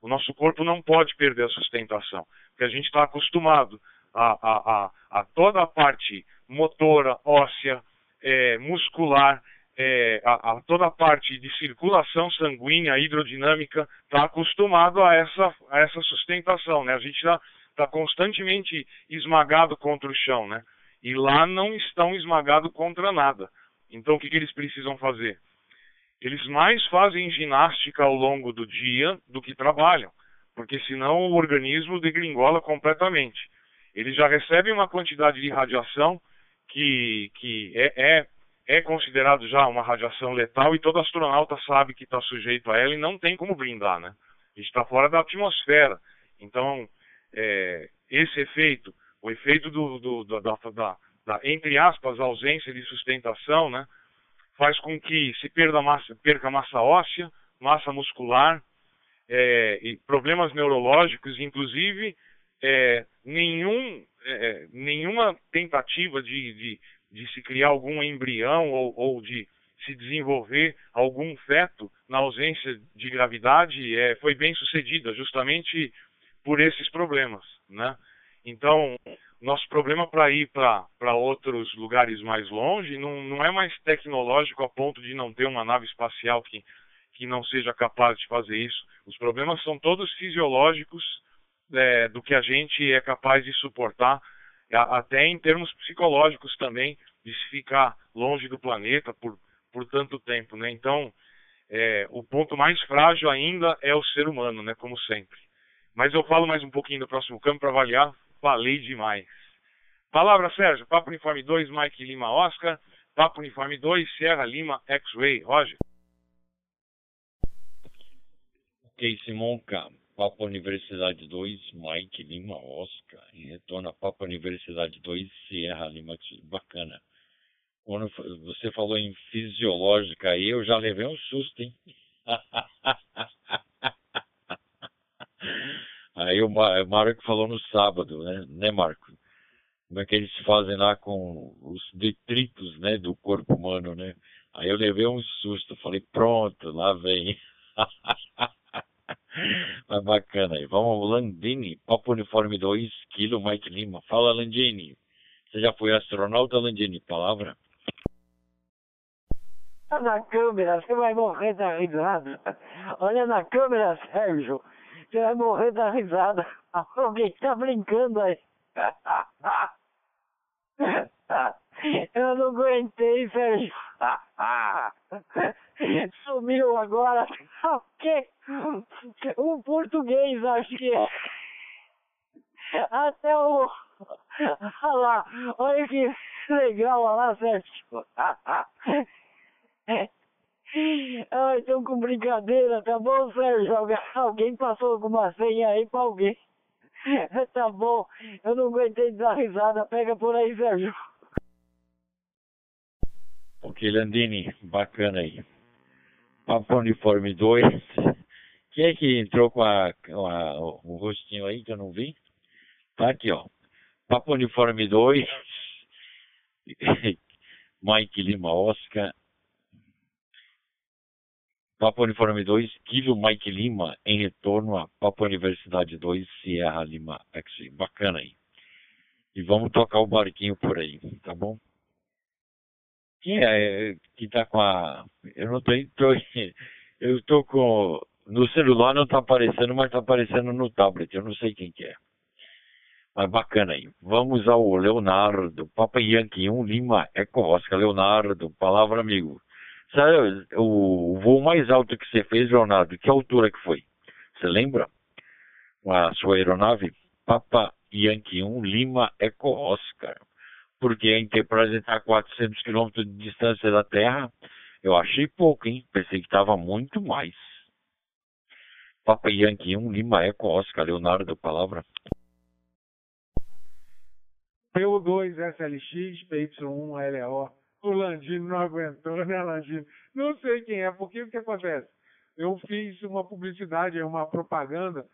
O nosso corpo não pode perder a sustentação, porque a gente está acostumado a, a, a, a toda a parte motora, óssea, é, muscular, é, a, toda a parte de circulação sanguínea, hidrodinâmica, está acostumado a essa, a essa sustentação, né? A gente está tá constantemente esmagado contra o chão, né? E lá não estão esmagados contra nada. Então, o que, que eles precisam fazer? Eles mais fazem ginástica ao longo do dia do que trabalham. porque senão o organismo degringola completamente. Ele já recebe uma quantidade de radiação que, que é, é, é considerado já uma radiação letal e todo astronauta sabe que está sujeito a ela e não tem como brindar, né? Está fora da atmosfera. Então, é, esse efeito, o efeito do, do, do da, da, da, entre aspas, ausência de sustentação, né? Faz com que se perda massa, perca massa óssea, massa muscular, é, e problemas neurológicos, inclusive é, nenhum, é, nenhuma tentativa de, de, de, se criar algum embrião ou, ou, de se desenvolver algum feto na ausência de gravidade é, foi bem sucedida, justamente por esses problemas. Né? Então, nosso problema para ir para outros lugares mais longe não, não é mais tecnológico a ponto de não ter uma nave espacial que que não seja capaz de fazer isso. Os problemas são todos fisiológicos é, do que a gente é capaz de suportar, até em termos psicológicos também, de se ficar longe do planeta por, por tanto tempo. Né? Então, é, o ponto mais frágil ainda é o ser humano, né? como sempre. Mas eu falo mais um pouquinho do próximo campo para avaliar. Falei demais. Palavra, Sérgio. Papo Uniforme 2, Mike Lima Oscar. Papo Uniforme 2, Sierra Lima X-Ray. Roger. Casey Monca, Papa Universidade 2, Mike Lima Oscar, e retorna Papa Universidade 2, Sierra Lima, bacana. Quando você falou em fisiológica aí, eu já levei um susto, hein? *laughs* aí o Marco falou no sábado, né, né Marco? Como é que eles fazem lá com os detritos, né, do corpo humano, né? Aí eu levei um susto, falei, pronto, lá vem. *laughs* Mas bacana aí. Vamos, Landini, Papo Uniforme 2, Kilo Mike Lima. Fala, Landini. Você já foi astronauta, Landini? Palavra? Tá na câmera, você vai morrer da risada. Olha na câmera, Sérgio. Você vai morrer da risada. Alguém tá brincando aí. Eu não aguentei, Sérgio. Sumiu agora. O quê? O português, acho que é. Até o. Olha lá, olha que legal, olha lá, Sérgio. Ai, estão com brincadeira, tá bom, Sérgio? Alguém passou alguma senha aí pra alguém. *laughs* Tá bom, eu não aguentei dar risada. Pega por aí, Sérgio. Ok, Landini, bacana aí. Papo Uniforme 2. Quem é que entrou com, a, com a, o rostinho aí que eu não vi? Tá aqui, ó. Papo Uniforme 2. *laughs* Mike Lima Oscar. Papo Uniforme 2, Kilo Mike Lima, em retorno a Papo Universidade 2, Sierra Lima X. Bacana aí. E vamos tocar o barquinho por aí, tá bom? Quem é que tá com a. Eu não tô. tô *laughs* eu tô com. No celular não tá aparecendo, mas tá aparecendo no tablet. Eu não sei quem que é. Mas bacana aí. Vamos ao Leonardo. Papa Yankee 1 Lima Eco Oscar. Leonardo, palavra amigo. Sabe o voo mais alto que você fez, Leonardo? Que altura que foi? Você lembra? A sua aeronave? Papa Yankee 1 Lima Eco Oscar porque a Enterprise está a 400 quilômetros de distância da Terra. Eu achei pouco, hein? Pensei que estava muito mais. Papa Yankee 1, Lima Eco, Oscar, Leonardo, palavra. PU2, SLX, PY1, LO. O Landino não aguentou, *laughs* né, Landino? Não sei quem é, porque o que acontece? Eu fiz uma publicidade, uma propaganda,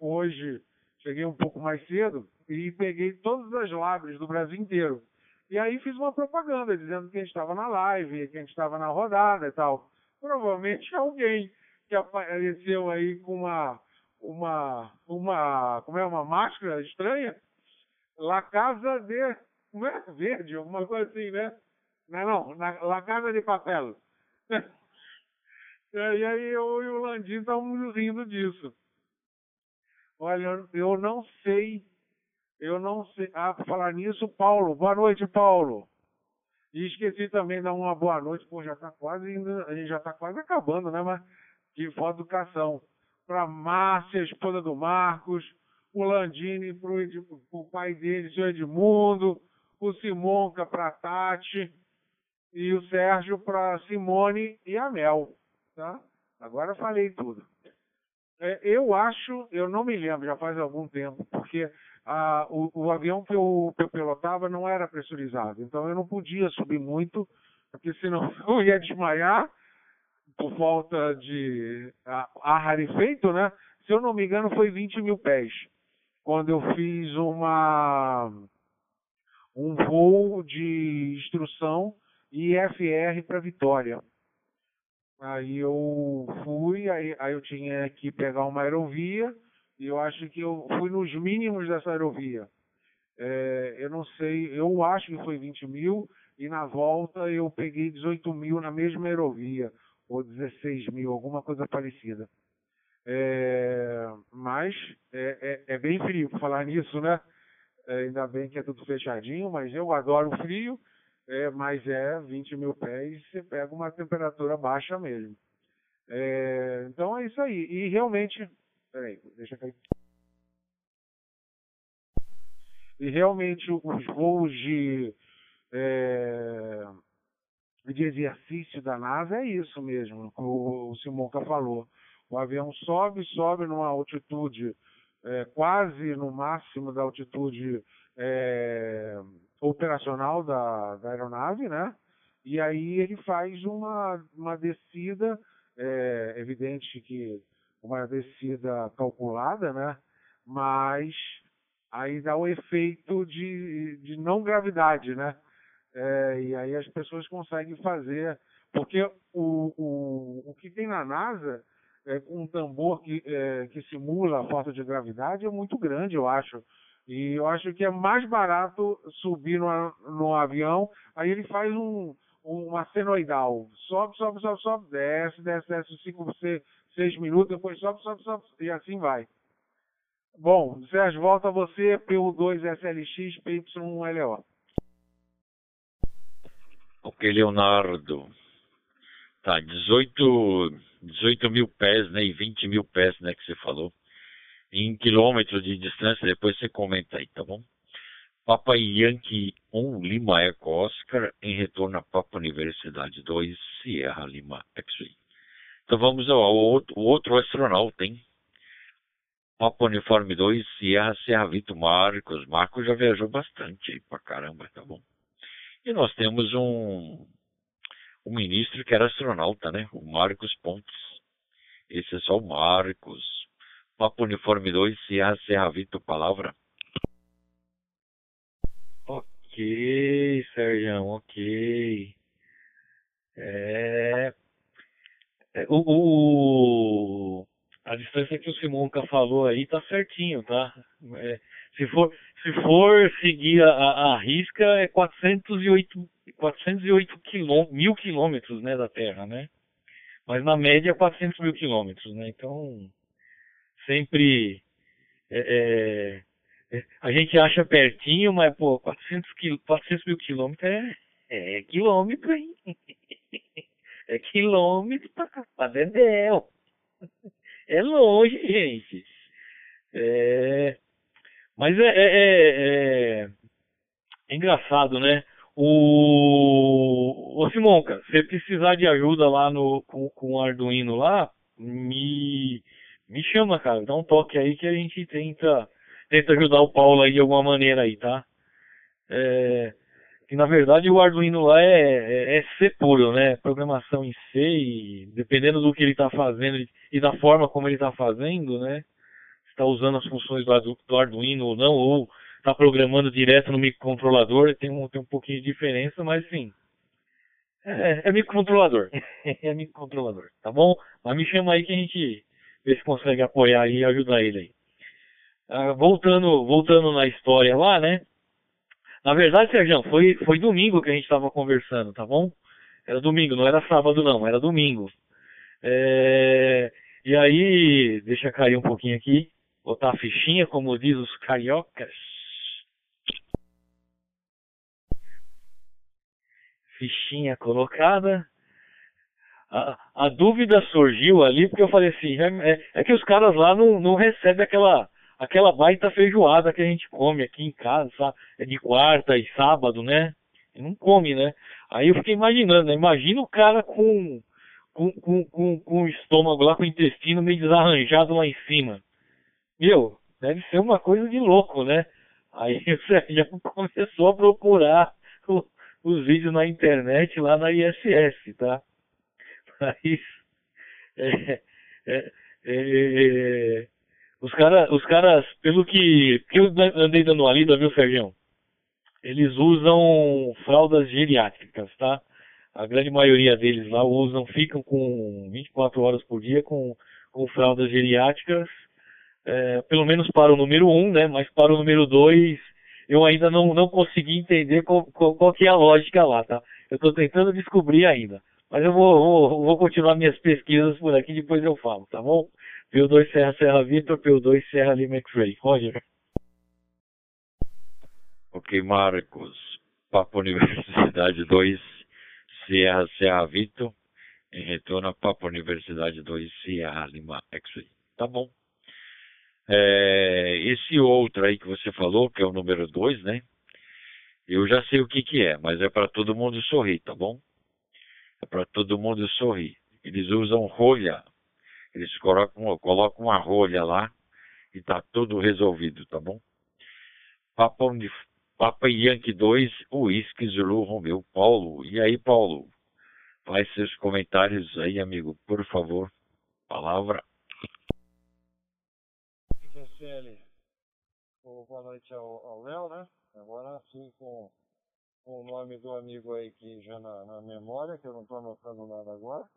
hoje cheguei um pouco mais cedo, e peguei todas as lives do Brasil inteiro. E aí fiz uma propaganda dizendo que a gente estava na live, que a gente estava na rodada e tal. Provavelmente *laughs* alguém que apareceu aí com uma uma uma como é uma máscara estranha, La Casa de como é? verde, alguma coisa assim, né? Não, não, na, La Casa de Papel. *laughs* e aí eu e o Landim estávamos rindo disso. Olha, eu não sei eu não sei. Ah, falar nisso, Paulo. Boa noite, Paulo. E esqueci também de dar uma boa noite, pô, já está quase indo, a gente já está quase acabando, né? Mas de foto educação. para Márcia, esposa do Marcos, o Landini para o pai dele, senhor Edmundo, o Simonca para Tati e o Sérgio para Simone e a Mel. Tá? Agora falei tudo. É, eu acho, eu não me lembro, já faz algum tempo, porque ah, o, o, avião que eu, que eu pilotava não era pressurizado, então eu não podia subir muito, porque senão *laughs* eu ia desmaiar por falta de ar rarefeito, né? Se eu não me engano, foi 20 mil pés. Quando eu fiz uma um voo de instrução IFR para Vitória. Aí eu fui, aí, aí eu tinha que pegar uma aerovia, e eu acho que eu fui nos mínimos dessa aerovia. É, eu não sei, eu acho que foi 20 mil, e na volta eu peguei 18 mil na mesma aerovia, ou 16 mil, alguma coisa parecida. É, mas é, é, é, bem frio falar nisso, né? É, ainda bem que é tudo fechadinho, mas eu adoro frio, é, mas é 20 mil pés, você pega uma temperatura baixa mesmo. É, então é isso aí. E realmente. Peraí, deixa eu cair. E realmente os voos de, é, de exercício da NASA é isso mesmo, o, o Simonca falou. O avião sobe, sobe numa altitude é, quase no máximo da altitude é, operacional da, da, aeronave, né? E aí ele faz uma, uma descida, é, evidente que uma descida calculada, né? Mas aí dá o efeito de, de não gravidade, né? É, e aí as pessoas conseguem fazer, porque o, o, o que tem na NASA é, um tambor que, é, que simula a falta de gravidade é muito grande, eu acho. E eu acho que é mais barato subir no, no avião, aí ele faz um, uma senoidal. Sobe, sobe, sobe, sobe, desce, desce, desce, cinco, seis, seis minutos, depois sobe, sobe, sobe, e assim vai. Bom, Sérgio, volta a você, PU2 SLX, PY1LO. Ok, Leonardo. Tá, 18 18 mil pés, né? E 20 mil pés, né? Que você falou. Em quilômetros de distância, depois você comenta aí, tá bom? Papa Yankee 1 Lima Eco Oscar em retorno a Papa Universidade 2 Sierra Lima X-Ray. Então vamos ao, ao outro, outro astronauta, hein? Papa Uniforme 2 Sierra Serra Vito Marcos. Marcos já viajou bastante aí pra caramba, tá bom? E nós temos um o ministro que era astronauta, né? O Marcos Pontes. Esse é só o Marcos. Papo Uniforme 2, Sierra Serra Vito, palavra. Ok, Sérgio, ok. É... é o, o, a distância que o Simonca falou aí tá certinho, tá? É, se for, se for seguir a, a risca, é 408 408 quilô, mil quilômetros né, da Terra, né? Mas na média 400 mil quilômetros, né? Então, sempre é, é, é, a gente acha pertinho, mas, pô, 400, quil, 400 mil quilômetros é, é quilômetro, hein? *laughs* É quilômetro pra, pra Dedéu. É longe, gente. É, mas é, é, é, é engraçado, né? O, o Simonca, se precisar de ajuda lá no, com, com o Arduino lá, me, me chama, cara. Dá um toque aí que a gente tenta, tenta ajudar o Paulo aí de alguma maneira aí, tá? É, que na verdade o Arduino lá é, é, é C puro, né? Programação em C e dependendo do que ele está fazendo e da forma como ele está fazendo, né? Está usando as funções do, do Arduino ou não, ou está programando direto no microcontrolador, tem um, tem um pouquinho de diferença, mas sim. É, é microcontrolador. *laughs* é microcontrolador, tá bom? Mas me chama aí que a gente vê se consegue apoiar e ajudar ele aí. Ah, voltando, voltando na história lá, né? Na verdade, Sérgio, foi, foi domingo que a gente estava conversando, tá bom? Era domingo, não era sábado não, era domingo. É, e aí, deixa cair um pouquinho aqui, botar a fichinha, como diz os cariocas. fichinha colocada. A, a dúvida surgiu ali porque eu falei assim, é, é, é que os caras lá não, não recebem aquela, aquela baita feijoada que a gente come aqui em casa, sabe? É de quarta e sábado, né? Não come, né? Aí eu fiquei imaginando, né? Imagina o cara com, com, com, com, com o estômago lá, com o intestino meio desarranjado lá em cima. Meu, deve ser uma coisa de louco, né? Aí *laughs* o Sérgio começou a procurar os vídeos na internet lá na ISS, tá? Mas é, é, é, os caras, os caras, pelo que, que eu andei dando uma lida, viu, Sérgio? Eles usam fraldas geriátricas, tá? A grande maioria deles lá usam, ficam com 24 horas por dia com, com fraldas geriátricas é, pelo menos para o número 1, um, né? Mas para o número 2 eu ainda não, não consegui entender qual, qual, qual que é a lógica lá, tá? Eu estou tentando descobrir ainda. Mas eu vou, vou, vou continuar minhas pesquisas por aqui, depois eu falo, tá bom? P2 Serra Serra Vitor, P2 Serra Lima X-Ray. Roger. Ok, Marcos. Papo Universidade 2, Serra Serra Vitor. Em retorno a Papo Universidade 2, Serra Lima X-Ray. Tá bom. É, esse outro aí que você falou, que é o número 2, né? Eu já sei o que que é, mas é para todo mundo sorrir, tá bom? É para todo mundo sorrir. Eles usam rolha. Eles colocam, colocam uma rolha lá e tá tudo resolvido, tá bom? Papa, Papa Yankee 2, Whisky Zulu Romeu. Paulo, e aí, Paulo? Faz seus comentários aí, amigo, por favor. Palavra PL. Boa noite ao Léo, né? Agora sim com, o nome do amigo aí que já na, na memória, que eu não estou anotando nada agora.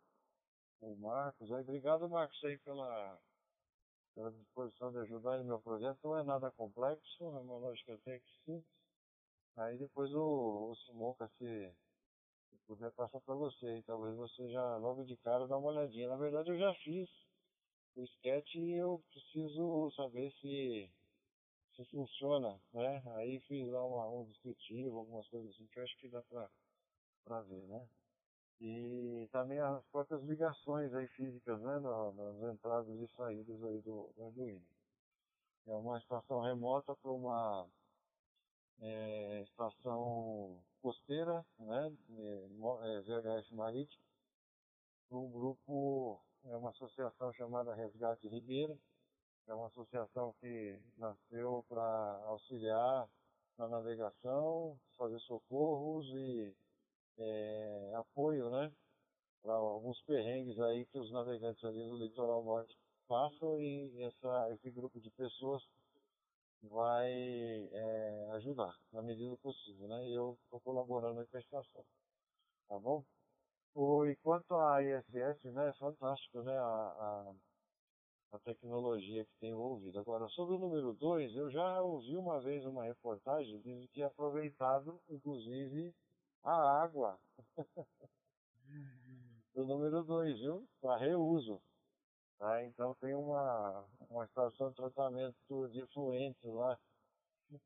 O Marcos. Aí, obrigado, Marcos, aí pela, pela disposição de ajudar no meu projeto. Não é nada complexo, é uma lógica até que. Aí depois o, o Simonca, se, se puder, passar para você. E talvez você já logo de cara dá uma olhadinha. Na verdade, eu já fiz o sketch eu preciso saber se, se funciona, né? Aí fiz lá uma, um descritivo, algumas coisas assim que eu acho que dá pra, pra ver, né? E também as próprias ligações aí físicas, né? Nas entradas e saídas aí do, do Arduino. É uma estação remota para uma é, estação costeira, né? É, VHF marítimo, um grupo é uma associação chamada Resgate Ribeira, é uma associação que nasceu para auxiliar na navegação, fazer socorros e é, apoio, né, para alguns perrengues aí que os navegantes ali do litoral norte passam e essa, esse grupo de pessoas vai é, ajudar na medida do possível, né? E eu estou colaborando com a estação, tá bom? O, e quanto à ISS, né, é fantástico, né, a, a, a, tecnologia que tem envolvida. Agora, sobre o número 2, eu já ouvi uma vez uma reportagem dizendo que é aproveitado, inclusive, a água *laughs* do número 2, viu, para reuso. Tá? Então tem uma, uma estação de tratamento de efluentes lá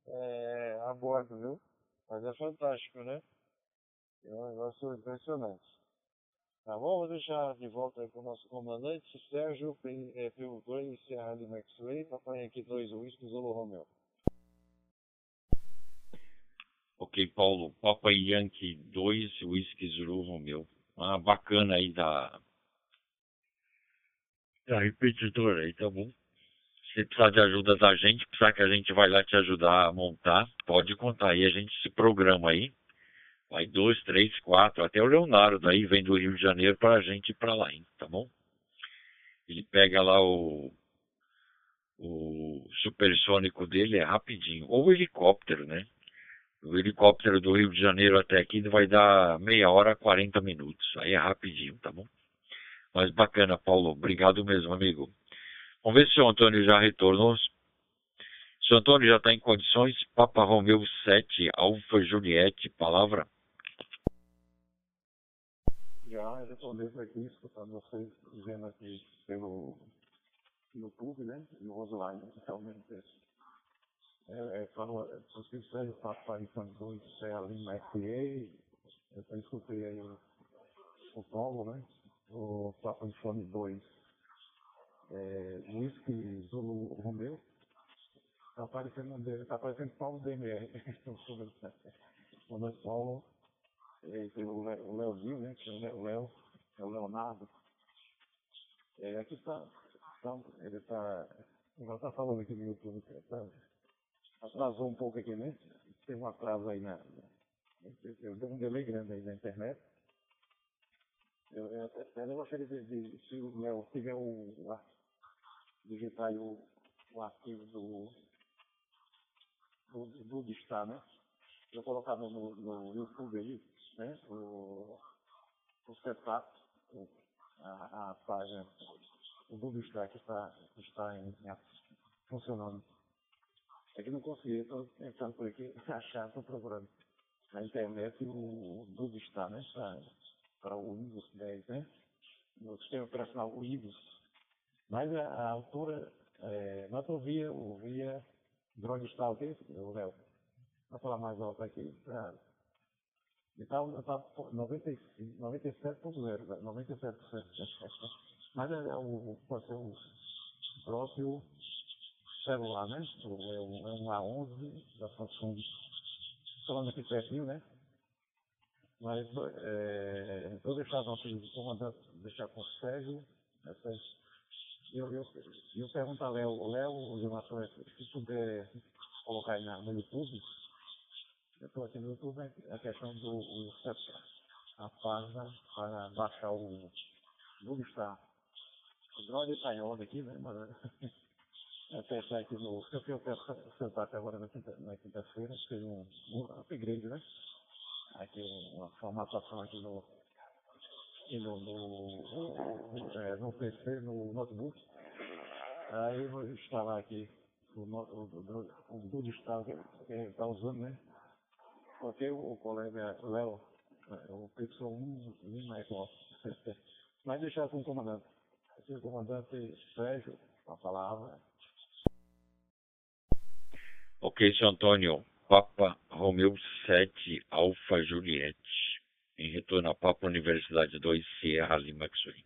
é, a bordo, viu? Mas é fantástico, né? É um negócio impressionante. Tá bom? Vou deixar de volta aí com o nosso comandante, Sérgio PU2 Serra Lima X-Ray, Papai aqui 2 Whisky Zulu Romeo. Ok, Paulo, Papa Yankee 2 Whisky Zulu Romeo. Ah, bacana aí da, da repetidora aí, tá bom? Se precisar de ajuda da gente, precisar que a gente vai lá te ajudar a montar, pode contar aí, a gente se programa aí Vai dois, três, quatro, até o Leonardo aí vem do Rio de Janeiro para a gente ir para lá, hein, tá bom? Ele pega lá o, o supersônico dele, é rapidinho. Ou o helicóptero, né? O helicóptero do Rio de Janeiro até aqui vai dar meia hora, 40 minutos. Aí é rapidinho, tá bom? Mas bacana, Paulo. Obrigado mesmo, amigo. Vamos ver se o Antônio já retornou. Se o Antônio já está em condições, Papa Romeu 7, Alfa Juliette, palavra já respondendo aqui, escutando vocês dizendo aqui pelo YouTube, né? No online, realmente. É, é, fala, se você está aparecendo dois Serra Lima FA, eu escutei aí o, o Paulo, né? o Papa de Fome 2, é, Whisky Zulu Romeu, tá aparecendo, tá aparecendo Paulo DMR. *laughs* o nome Paulo, é, o Le- o Leozinho, né? Que é o Le- o Léo, é o Leonardo. É, aqui tá, tá ele tá, ela tá falando aqui no YouTube, que tá, atrasou um pouco aqui, né? Tem um atraso aí na, eu, dei um delay grande aí na internet. Eu, eu até, até gostaria de, de, se o Léo tiver o, o ar- digitar aí o, o arquivo do, do, do Distar, né? Eu colocar no, no, YouTube aí, né? O, o setup, a, a página, do Distar que está, que está em, em, funcionando. É que não consegui, estou tentando por aqui *laughs* achar, estou procurando na internet o, o Google está, né? Para o Windows 10, né? No sistema operacional Windows. Mas a, a altura, é, nós ouvia, ouvia drone quê, o Léo? Vou falar mais alto aqui. Pra, ele estava 97.0, 97%. Mas é, é o, pode ser o próprio celular, né? É um, é um A11 da Samsung falando aqui pertinho, né? Mas é, eu deixava aqui o comandante deixar com o Sérgio. né, Sérgio. Eu, eu, eu pergunto a Léo, Léo, se puder colocar aí na, no YouTube, estou aqui no YouTube, a questão do o, a página para baixar o Google Star. O drone está em ordem aqui, né? Mas *laughs* até está aqui no. Eu até sentar até agora na quinta- quinta-feira, fez um, um upgrade, né? Aqui uma formatação aqui no. aqui no, no, é, no PC, no notebook. Aí vou instalar aqui o, o, o, o Dude Star que está usando, né? Porque o, o colega Léo, é, o Pixel 1 Lima Eco. Mas deixar com o comandante. Esse comandante Sérgio, a palavra. Ok, seu Antônio. Papa Romeu 7, Alfa Juliette. Em retorno a Papa Universidade 2, Sierra Lima X-Ray.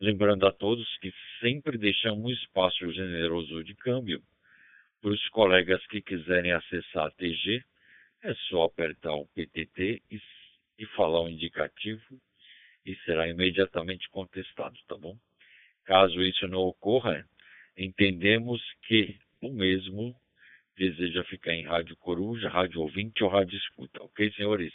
Lembrando a todos que sempre deixamos um espaço generoso de câmbio para os colegas que quiserem acessar a TG. É só apertar o PTT e, e falar o indicativo e será imediatamente contestado, tá bom? Caso isso não ocorra, entendemos que o mesmo deseja ficar em rádio coruja, rádio ouvinte ou rádio escuta, ok, senhores?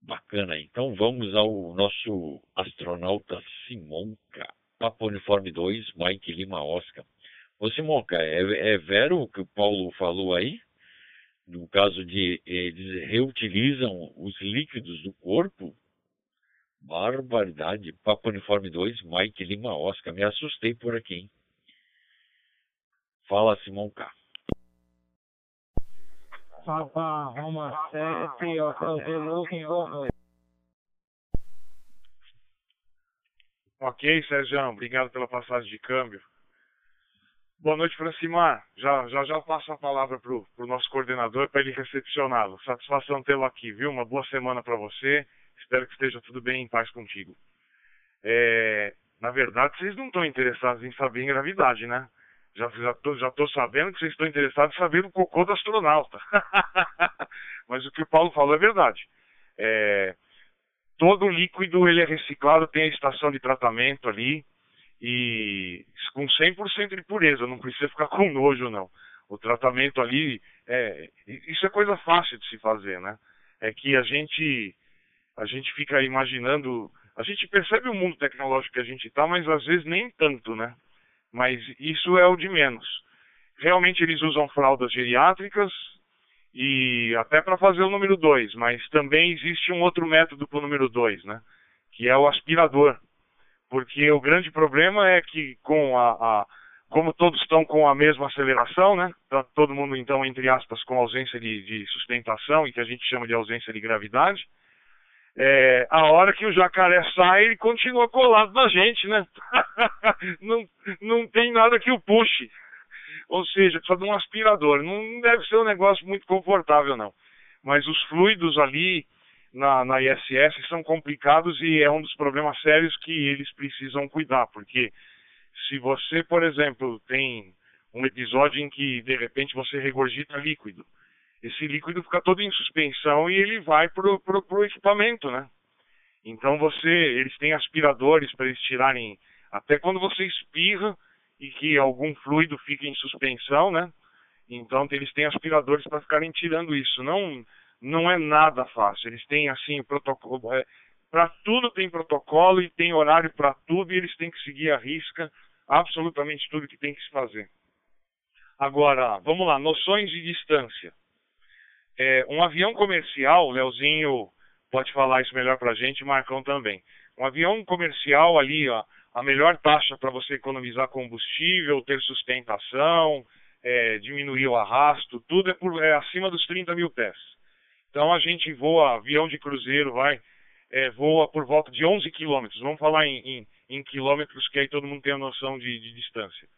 Bacana, então vamos ao nosso astronauta Simonca, Papa Uniforme 2, Mike Lima Oscar. Ô Simonca, é, é vero o que o Paulo falou aí? No caso de eles reutilizam os líquidos do corpo? Barbaridade. Papa Uniforme 2, Mike Lima Oscar. Me assustei por aqui, hein? Fala, Simão K. Papa Roma 7, Hotel Looking Over. Ok, Sérgio, obrigado pela passagem de câmbio. Boa noite, Francimar. Já já, já passo a palavra para o nosso coordenador para ele recepcioná-lo. Satisfação tê-lo aqui, viu? Uma boa semana para você. Espero que esteja tudo bem em paz contigo. É, na verdade, vocês não estão interessados em saber em gravidade, né? Já, já, já sabendo que vocês estão interessados em saber o cocô do astronauta. *laughs* Mas o que o Paulo falou é verdade. É, todo líquido ele é reciclado, tem a estação de tratamento ali e com 100% de pureza, não precisa ficar com nojo não. O tratamento ali, é, isso é coisa fácil de se fazer, né? É que a gente, a gente fica imaginando, a gente percebe o mundo tecnológico que a gente está, mas às vezes nem tanto, né? Mas isso é o de menos. Realmente eles usam fraldas geriátricas e até para fazer o número 2, mas também existe um outro método para o número 2, né? Que é o aspirador. Porque o grande problema é que com a, a como todos estão com a mesma aceleração, né? Tá todo mundo então entre aspas com ausência de, de sustentação e que a gente chama de ausência de gravidade. É, a hora que o jacaré sai, ele continua colado na gente, né? *laughs* não, não tem nada que o puxe. Ou seja, precisa de um aspirador. Não deve ser um negócio muito confortável, não. Mas os fluidos ali, na, na ISS são complicados e é um dos problemas sérios que eles precisam cuidar, porque se você, por exemplo, tem um episódio em que de repente você regurgita líquido, esse líquido fica todo em suspensão e ele vai pro, pro, pro equipamento, né? Então você, eles têm aspiradores para eles tirarem, até quando você espirra e que algum fluido fica em suspensão, né? Então eles têm aspiradores para ficarem tirando isso. Não, não é nada fácil. Eles têm assim protocolo, é, para tudo tem protocolo e tem horário para tudo e eles têm que seguir a risca absolutamente tudo que tem que se fazer. Agora, vamos lá, noções de distância. É, um avião comercial, Leozinho pode falar isso melhor para a gente, Marcão também. Um avião comercial ali, ó, a melhor taxa para você economizar combustível, ter sustentação, é, diminuir o arrasto, tudo é, por, é, acima dos 30 mil pés. Então a gente voa, avião de cruzeiro, vai, é, voa por volta de 11 quilômetros. Vamos falar em, em, em, quilômetros, que aí todo mundo tem a noção de, de distância.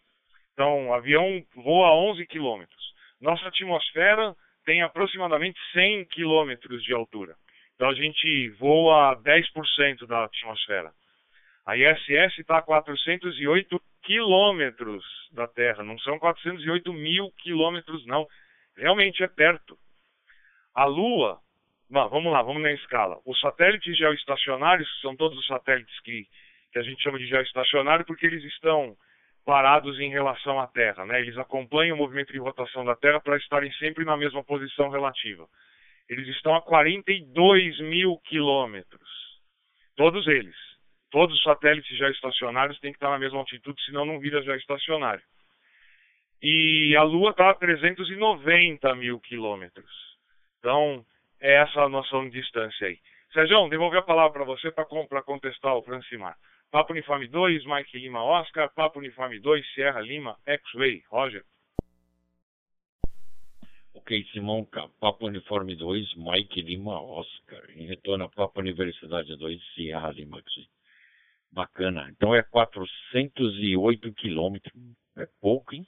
Então, avião voa a 11 quilômetros. Nossa atmosfera tem aproximadamente 100 quilômetros de altura. Então a gente voa 10% da atmosfera. A ISS está a 408 quilômetros da Terra, não são 408 mil quilômetros, não. Realmente é perto. A Lua, bom, vamos lá, vamos na escala. Os satélites geoestacionários, são todos os satélites que, que a gente chama de geoestacionário, porque eles estão parados em relação à Terra, né? Eles acompanham o movimento de rotação da Terra para estarem sempre na mesma posição relativa. Eles estão a 42 mil quilômetros. Todos eles. Todos os satélites já estacionários têm que estar na mesma altitude, senão não vira já estacionário. E a Lua está a 390 mil quilômetros. Então, é essa a noção de distância aí. Sérgio, devolver a palavra para você para contestar o Francimar. Papo Uniforme 2, Mike Lima Oscar, Papo Uniforme 2, Sierra Lima, X-Ray, Roger. Ok, Simão, Papo Uniforme 2, Mike Lima, Oscar. Em retorno Papo Universidade 2, Sierra Lima. Bacana. Então é 408 quilômetros. É pouco, hein?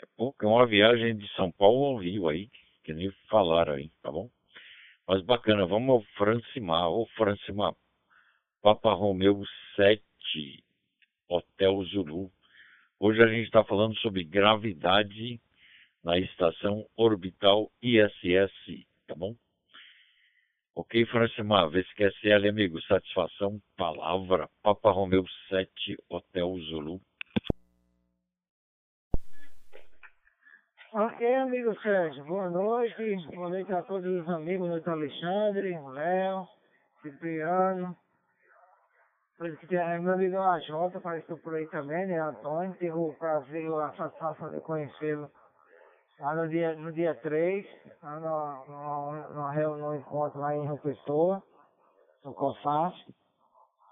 É pouco. É uma viagem de São Paulo ao Rio aí, que nem falaram aí, tá bom? Mas bacana. Vamos ao Francimar. Ô, Francimar, Papa Romeu 7, Hotel Zulu. Hoje a gente está falando sobre gravidade na estação orbital ISS, tá bom? Ok, Francimar, VSQSL, amigo, satisfação, palavra, Papa Romeu 7, Hotel Zulu. Ok, amigo Sérgio, boa noite, boa noite a todos os amigos, noite Alexandre, Léo, Cipriano, meu amigo AJ apareceu por aí também, né, Antônio, tive o prazer, a satisfação de conhecê-lo lá no dia, no dia 3, lá no, no, no, no encontro lá em Rio Pessoa, no COFAS.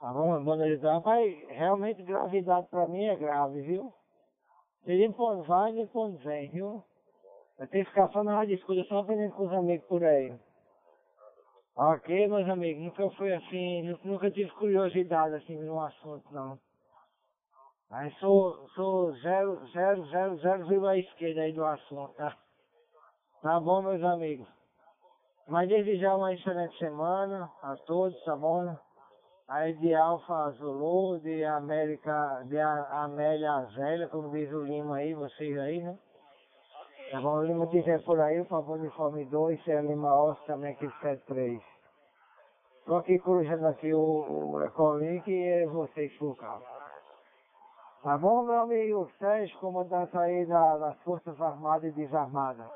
Tá bom? Banalizar, mas realmente gravidade pra mim é grave, viu? Nem quando vai, nem quando vem, viu? Eu tenho que ficar só na rádio escuta, só aprendendo com os amigos por aí. Ok, meus amigos, nunca foi assim, nunca tive curiosidade assim no assunto, não. Aí sou, sou zero, zero, zero, zero vírgula esquerda aí do assunto, tá? Tá bom, meus amigos? Mas desde já uma excelente semana a todos, tá bom? Aí de Alfa Zulu, de América, de Amélia Azélia, como diz o Lima aí, vocês aí, né? Tá bom, o Lima tiver por aí, por favor, uniforme 2, é Lima Oscar também aqui 73. Tô aqui cruzando aqui o, o Ecolink e é vocês por cá. Tá bom, meu amigo Sérgio, comandante aí da, das Forças Armadas e Desarmadas.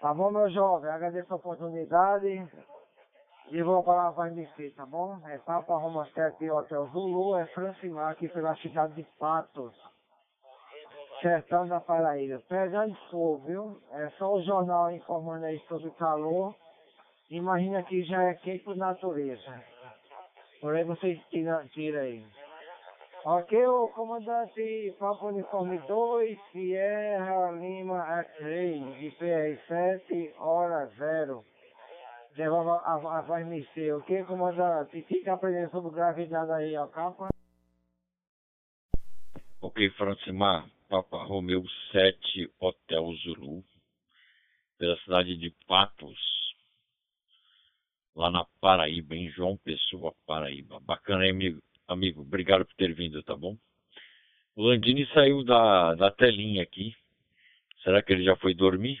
Tá bom, meu jovem? Agradeço a oportunidade e vou para a me tá bom? É Papa Roma 7 Hotel Zulu, é Francimar aqui pela cidade de Patos, sertão da Paraíba. Pegando fogo, viu? É só o jornal informando aí sobre o calor. Imagina que já é quente por natureza. Por aí vocês tiram tira aí. Ok, o comandante Papa Uniforme 2, Sierra Lima X-Ray, de PR7, hora zero. Levava a, a, voz mexer, ok, comandante? Fica aprendendo sobre gravidade aí, ó, capa. Ok, Francimar, Papa Romeu 7, Hotel Zulu, pela cidade de Patos, lá na Paraíba, em João Pessoa, Paraíba. Bacana, hein, amigo? Amigo, obrigado por ter vindo, tá bom? O Landini saiu da, da telinha aqui. Será que ele já foi dormir?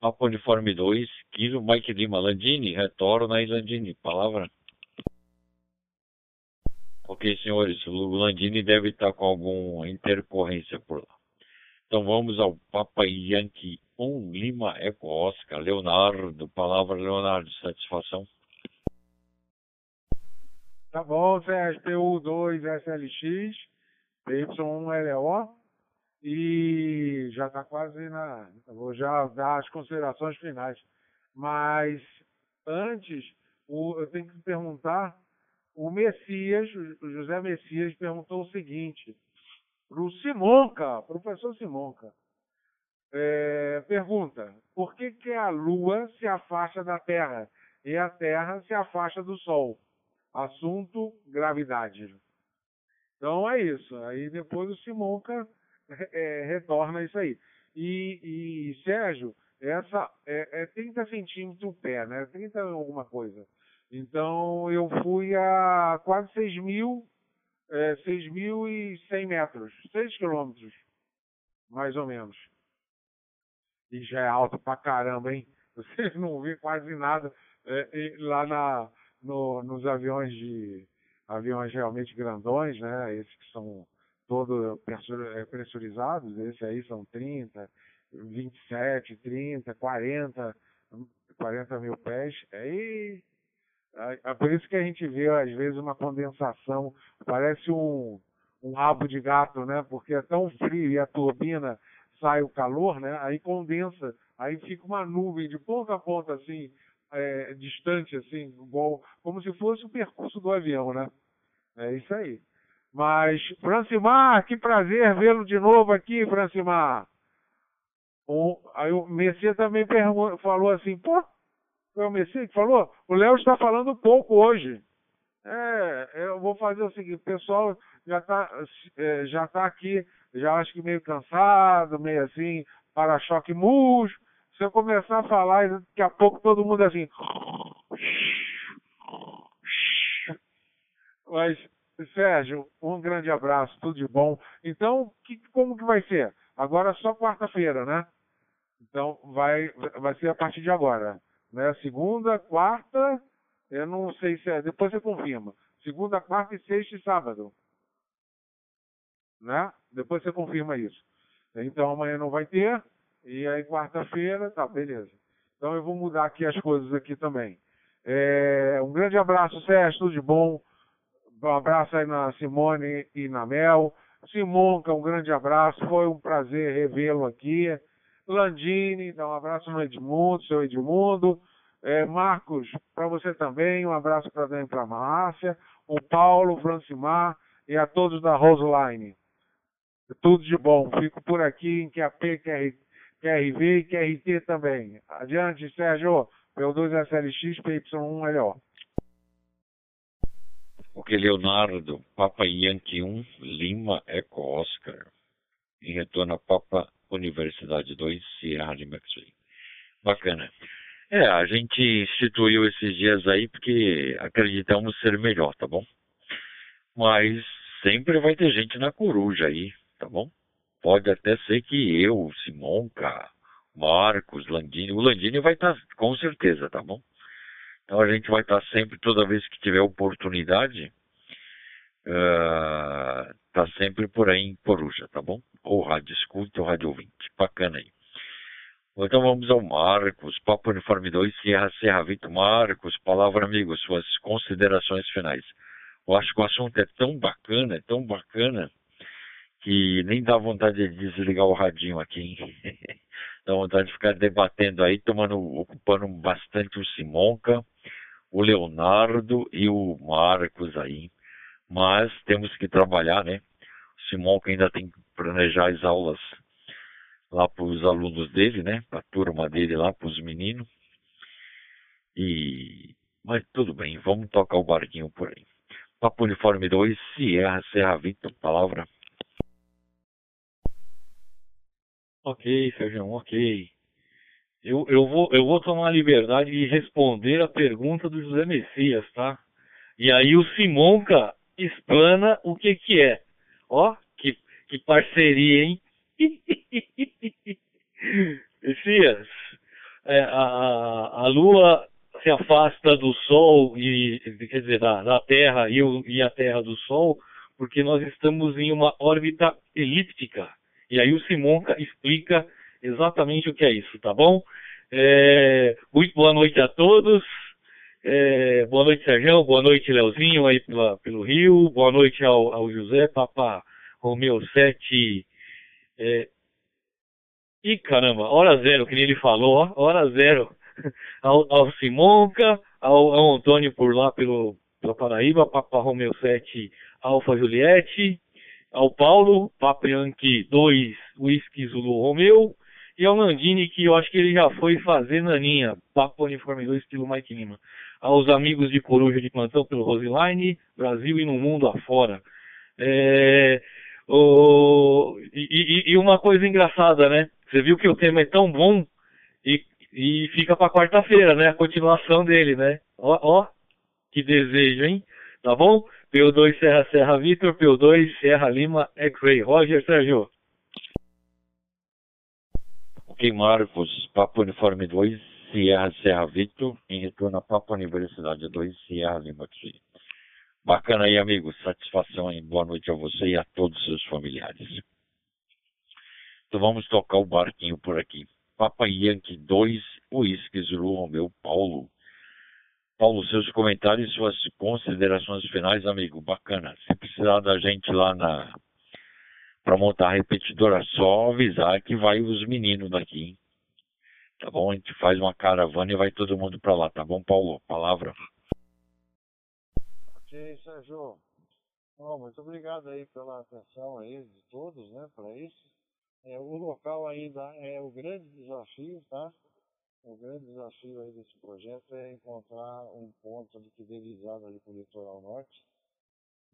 Papo Uniforme 2, Kilo Mike Lima. Landini, retorna aí, Landini. Palavra. Ok, senhores, o Landini deve estar com alguma intercorrência por lá. Então vamos ao Papa Yankee 1 Lima Eco Oscar. Leonardo, palavra Leonardo, satisfação. Tá bom, CSPU2 SLX, PY1LO e já está quase na. Vou já dar as considerações finais. Mas antes, o, eu tenho que perguntar: o Messias, o José Messias, perguntou o seguinte para o Simonca, professor Simonca. É, pergunta: por que, que a Lua se afasta da Terra e a Terra se afasta do Sol? Assunto: gravidade. Então é isso. Aí depois o Simonca *laughs* é, retorna isso aí. E, e Sérgio, essa é, é 30 centímetros o pé, né? 30 alguma coisa. Então eu fui a quase 6 mil é, 6.100 metros, 6 quilômetros, mais ou menos. E já é alto pra caramba, hein? *laughs* Vocês não viram quase nada é, lá na, no, nos aviões de aviões realmente grandões, né? Esses que são todos é, pressurizados, esses aí são 30, 27, 30, 40, 40 mil pés. Aí é por isso que a gente vê, às vezes, uma condensação, parece um, um rabo de gato, né? Porque é tão frio e a turbina sai o calor, né? Aí condensa, aí fica uma nuvem de ponta a ponta, assim, é, distante, assim, igual, como se fosse o percurso do avião, né? É isso aí. Mas, Francimar, que prazer vê-lo de novo aqui, Francimar. Aí o Messias também falou assim, pô, foi o Messias que falou? O Léo está falando pouco hoje. É, eu vou fazer o seguinte, o pessoal já está é, já tá aqui, já acho que meio cansado, meio assim, para-choque murcho. Se eu começar a falar, daqui a pouco todo mundo assim. Mas, Sérgio, um grande abraço, tudo de bom. Então, que, como que vai ser? Agora só quarta-feira, né? Então, vai, vai ser a partir de agora. Né? Segunda, quarta, eu não sei se é, depois você confirma. Segunda, quarta e sexta e sábado. Né? Depois você confirma isso. Então amanhã não vai ter, e aí quarta-feira, tá, beleza. Então eu vou mudar aqui as coisas aqui também. É, um grande abraço, Sérgio, tudo de bom. Um abraço aí na Simone e na Mel. Simonca, um grande abraço. Foi um prazer revê-lo aqui. Landini, dá um abraço no Edmundo, seu Edmundo. É, Marcos, para você também, um abraço para dentro para a Márcia, o Paulo, o Francimar e a todos da Roseline. Tudo de bom. Fico por aqui em QAP, QR, QRV e QRT também. Adiante, Sérgio. P2SLX, PY1LO. Ok, Leonardo, Papa Yankee 1, Lima, Eco Oscar. Em retorno a Papa Universidade 2, Sierra de Maxwell. Bacana. É, a gente instituiu esses dias aí porque acreditamos ser melhor, tá bom? Mas sempre vai ter gente na coruja aí, tá bom? Pode até ser que eu, Simonca, Marcos, Landini, o Landini vai estar tá, com certeza, tá bom? Então a gente vai estar tá sempre, toda vez que tiver oportunidade, uh, tá sempre por aí em Coruja, tá bom? Ou rádio escuta ou rádio ouvinte. Bacana aí. Então vamos ao Marcos, Papo Uniforme 2, Sierra Serra Vito Marcos, palavra amigo, suas considerações finais. Eu acho que o assunto é tão bacana, é tão bacana, que nem dá vontade de desligar o radinho aqui, hein? *laughs* dá vontade de ficar debatendo aí, tomando, ocupando bastante o Simonca, o Leonardo e o Marcos aí mas temos que trabalhar, né? O Simão que ainda tem que planejar as aulas lá para os alunos dele, né? Para a turma dele lá, para os meninos. E mas tudo bem, vamos tocar o barquinho por aí. Papo Uniforme 2, Sierra, Serra Vitor, palavra. Ok, Sérgio, ok. Eu, eu, vou, eu vou tomar a liberdade de responder a pergunta do José Messias, tá? E aí o Simonca explana o que que é. Ó, que, que parceria, hein? *laughs* Messias, é, a, a Lua se afasta do Sol, e quer dizer, da, da Terra e, o, e a Terra do Sol, porque nós estamos em uma órbita elíptica. E aí o Simonca explica exatamente o que é isso, tá bom? É, muito boa noite a todos. É, boa noite, Sérgio. Boa noite, Leozinho, aí pela, pelo Rio. Boa noite ao, ao José, Papa Romeu 7. É... Ih, caramba, hora zero, que nem ele falou, ó, hora zero. *laughs* ao, ao Simonca, ao, ao Antônio por lá pelo, pela Paraíba, Papa Romeu 7, Alfa Juliette, ao Paulo, Papa Yankee 2, Whisky Zulu Romeu, e ao Nandini, que eu acho que ele já foi fazer naninha, Papa Uniforme 2, estilo Mike Lima. Aos amigos de Coruja de Plantão pelo Roseline, Brasil e no mundo afora. É, o, e, e, e uma coisa engraçada, né? Você viu que o tema é tão bom e, e fica para quarta-feira, né? A continuação dele, né? Ó, ó, que desejo, hein? Tá bom? PO2 Serra Serra Vitor, PO2 Serra Lima X-Ray. Roger Sérgio. Ok, Marcos, Papo Uniforme 2, Sierra Serra Vitor, em retorno a Papo Universidade 2, Sierra Lima. Bacana aí, amigo. Satisfação aí. Boa noite a você e a todos os seus familiares. Então vamos tocar o barquinho por aqui. Papa Yankee 2, Whisky Zulu Romeu Paulo. Paulo, seus comentários, suas considerações finais, amigo. Bacana. Se precisar da gente lá na para montar a repetidora, só avisar que vai os meninos daqui. Hein? Tá bom? A gente faz uma caravana e vai todo mundo para lá, tá bom, Paulo? Palavra. Ok, Sérgio. Oh, muito obrigado aí pela atenção aí de todos, né, para isso. É, o local ainda é o grande desafio, tá? O grande desafio aí desse projeto é encontrar um ponto ali que dê visada ali para o litoral norte.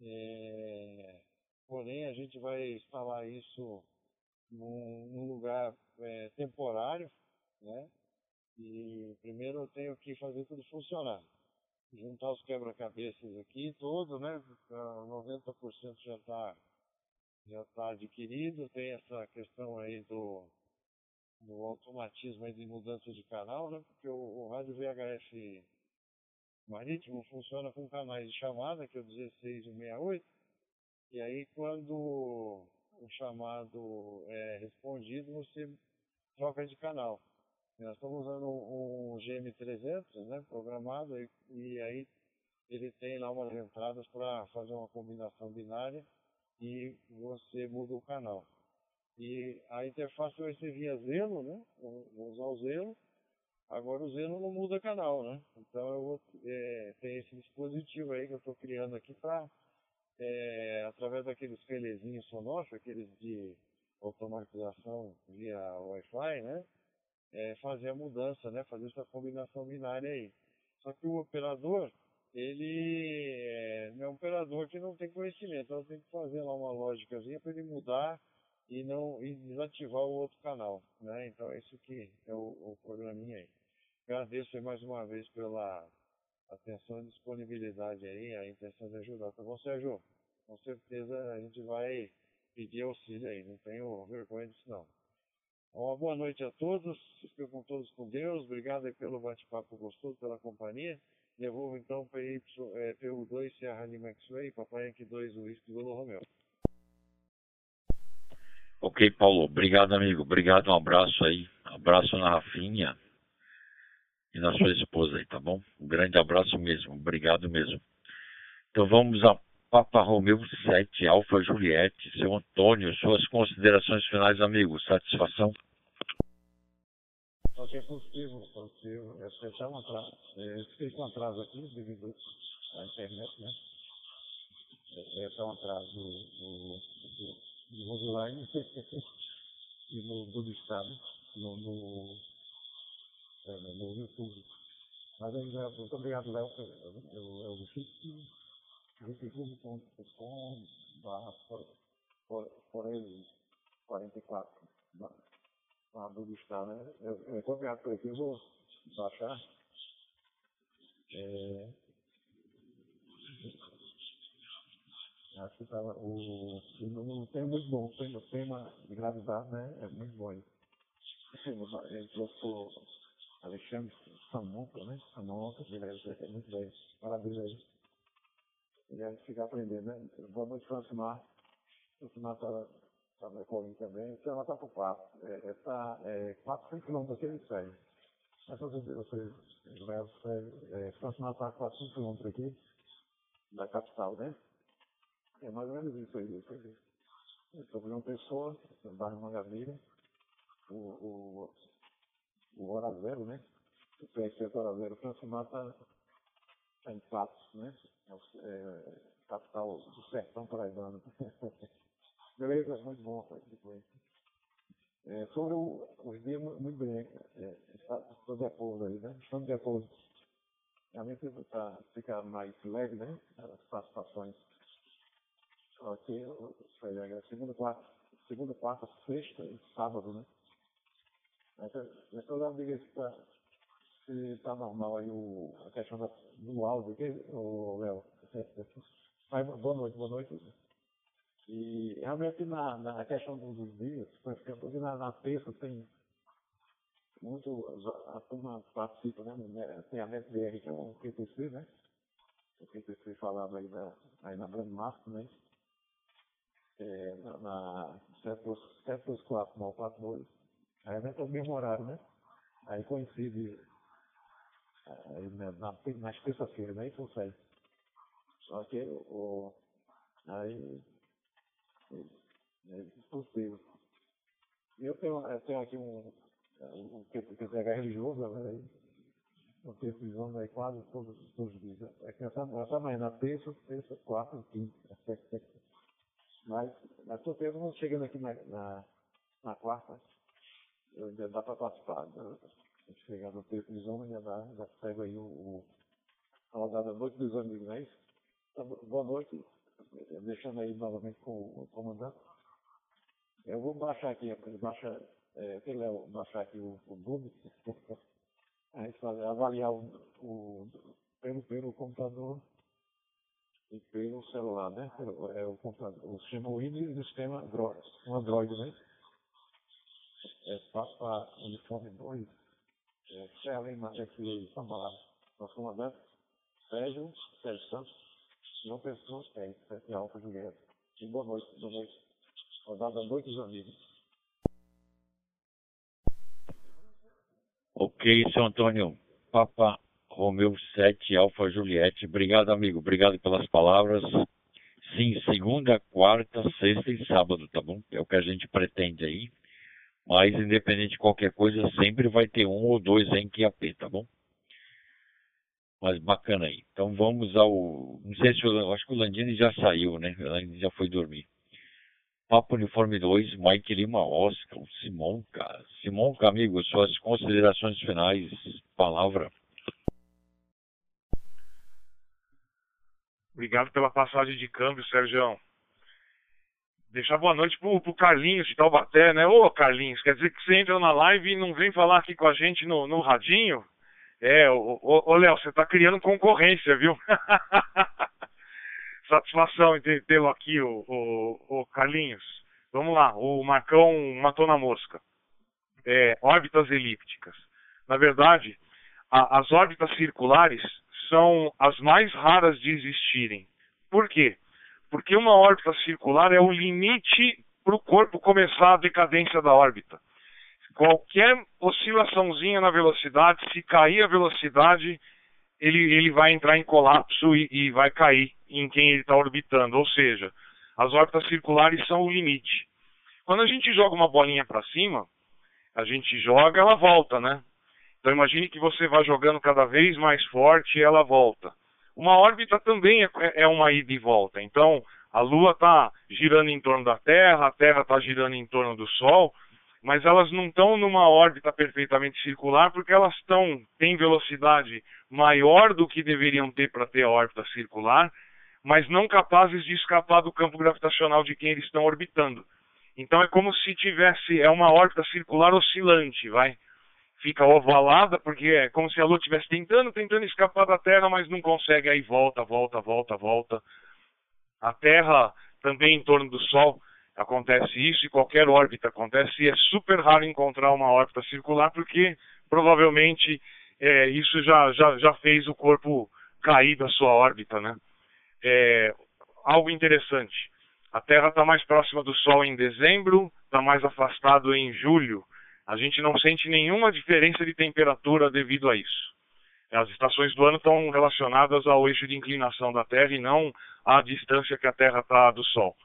É, porém, a gente vai instalar isso num, num lugar é, temporário, né? E primeiro eu tenho que fazer tudo funcionar. Juntar os quebra-cabeças aqui todo, né? 90% já está já tá adquirido, tem essa questão aí do no automatismo de mudança de canal, né? Porque o, o rádio VHF marítimo funciona com canais de chamada, que é o 16 e o 68, e aí quando o chamado é respondido, você troca de canal. Nós estamos usando um, um GM300, né, programado, e, e aí ele tem lá umas entradas para fazer uma combinação binária e você muda o canal. E a interface vai ser via Zeno, né? Vou usar o Zeno. Agora o Zeno não muda canal, né? Então eu vou é, ter esse dispositivo aí que eu estou criando aqui para, é, através daqueles relezinhos sonoros, aqueles de automatização via Wi-Fi, né? É, fazer a mudança, né? Fazer essa combinação binária aí. Só que o operador, ele é, é um operador que não tem conhecimento, então tem que fazer lá uma lógicazinha para ele mudar e não e desativar o outro canal, né? Então esse que é o, o programinha aí. Agradeço mais uma vez pela atenção e disponibilidade aí, a intenção de ajudar, tá bom, Sérgio? Com certeza a gente vai pedir auxílio aí, não tenho vergonha disso não. Uma boa noite a todos, ficam todos com Deus, obrigado pelo bate-papo gostoso, pela companhia. Devolvo então para é, PU2 Serra Lima X-Ray, Papai Yankee 2 Whisky Golo Romeo. Ok, Paulo. Obrigado, amigo. Obrigado. Um abraço aí. Abraço na Rafinha e na sua esposa aí, tá bom? Um grande abraço mesmo. Obrigado mesmo. Então vamos a Papa Romeu 7, Alfa Juliette, seu Antônio, suas considerações finais, amigo. Satisfação? que é positivo, é porque um atraso, atrás, fiquei com atraso aqui devido à internet, né? É, é um atraso do, do, do Roseline *laughs* e no, do Estado, no, no, é, no YouTube. Mas ainda, muito obrigado, Léo. É o sítio youtube.com/forel44 lá do está, né? Eu, eu encontrei por aqui, eu vou baixar. É... Acho que tava, tá o, o, o tema é muito bom, o tema, o tema de gravidade né, é muito bom. *laughs* Ele trouxe o Alexandre Samonca, né? Samonca, beleza, é, é muito bem. Parabéns aí. Ele vai fica aprendendo, né? Boa noite, Francimar. Francimar estava tá tá no Ecolim também. Então ela está por quatro. É, está é, 400 quilômetros aqui de Sério. Mas você, você, você é, está a 400 quilômetros aqui da capital, né? É mais ou menos isso aí. Isso aí. Sobre uma pessoa, no bairro Mangabeira, o, o, o Hora Zero, né? O prefeito Hora Zero, Francimar está tá em Patos, né? É, é, capital do sertão paraibano. *laughs* Beleza, muito bom depois. É, sobre o, os dias, muito bem, é, de acordo aí, né? Estamos de acordo. Realmente está ficar mais leve, né? As participações. Ok, segunda, quarta, segunda, quarta, sexta e sábado, né? Então, eu digo se está normal aí o, a questão da, do áudio aqui, o Léo. Mas boa noite, boa noite. E realmente na, na questão dos dias, por exemplo, na, na terça tem muito, a turma participa, né? Tem a NetBR, que é um QTC, né? O QTC falado aí, da, aí na Grande Márcio, né? É, na, na 724, 942. Aí é o mesmo horário, né? Aí coincide aí, na, na, nas terça-feiras, né? Isso sai. Só que o, aí é. Eu tenho, eu tenho aqui um, um QTH religioso, né? Eu tenho visões aí quase todos, todos os dias. É que essa, na terça, terça, quarta, quinta. Mas, mas estou não chegando aqui na, na, na quarta, ainda dá para participar. Né? chegar no texto de Zona, já, já pego aí o, o, a rodada Noite dos Amigos, não é isso? Então, boa noite, deixando aí novamente com o comandante. Eu vou baixar aqui, baixar, é, baixar aqui o, o Google, *laughs* aí fazer, avaliar o, o, pelo, pelo computador e pelo celular, né? É o computador, o sistema Windows e o sistema Android, né? É, Papa Uniforme 2, é, Sérgio Matheus Sambalá, nosso comandante, Sérgio, Sérgio Santos, João Pessoa, é, e Alfa Julieta. E boa noite, boa noite. Rodada Noite dos Amigos. Ok, seu Antônio. Papa Romeu 7, Alfa Juliette. Obrigado, amigo. Obrigado pelas palavras. Sim, segunda, quarta, sexta e sábado, tá bom? É o que a gente pretende aí. Mas, independente de qualquer coisa, sempre vai ter um ou dois em QAP, tá bom? Mas bacana aí. Então vamos ao. Não sei se eu acho que o Landini já saiu, né? O Landini já foi dormir. Papo Uniforme 2, Mike Lima Oscar, Simonca. Simonca, amigo, suas considerações finais, palavra. Obrigado pela passagem de câmbio, Sérgio. Deixar boa noite pro, pro Carlinhos de Taubaté, né? Ô, Carlinhos, quer dizer que você entra na live e não vem falar aqui com a gente no, no radinho? É, ô, Léo, você tá criando concorrência, viu? *laughs* Satisfação em tê-lo aqui, o, o, o, Carlinhos. Vamos lá, o Marcão matou na mosca. É, órbitas elípticas. Na verdade, a, as órbitas circulares são as mais raras de existirem. Por quê? Porque uma órbita circular é o limite para o corpo começar a decadência da órbita. Qualquer oscilaçãozinha na velocidade, se cair a velocidade, ele, ele vai entrar em colapso e, e vai cair em quem ele está orbitando. Ou seja, as órbitas circulares são o limite. Quando a gente joga uma bolinha para cima, a gente joga, ela volta, né? Então imagine que você vai jogando cada vez mais forte e ela volta. Uma órbita também é, é uma ida e volta. Então, a Lua está girando em torno da Terra, a Terra está girando em torno do Sol, mas elas não estão numa órbita perfeitamente circular porque elas estão têm velocidade maior do que deveriam ter para ter a órbita circular, mas não capazes de escapar do campo gravitacional de quem eles estão orbitando. Então é como se tivesse, é uma órbita circular oscilante, vai. Fica ovalada, porque é como se a Lua estivesse tentando, tentando escapar da Terra, mas não consegue, aí volta, volta, volta, volta. A Terra também em torno do Sol acontece isso, e qualquer órbita acontece, e é super raro encontrar uma órbita circular, porque provavelmente é, isso já, já, já fez o corpo cair da sua órbita, né? É, algo interessante. A Terra está mais próxima do Sol em dezembro, está mais afastado em julho. A gente não sente nenhuma diferença de temperatura devido a isso. As estações do ano estão relacionadas ao eixo de inclinação da Terra e não à distância que a Terra está do Sol.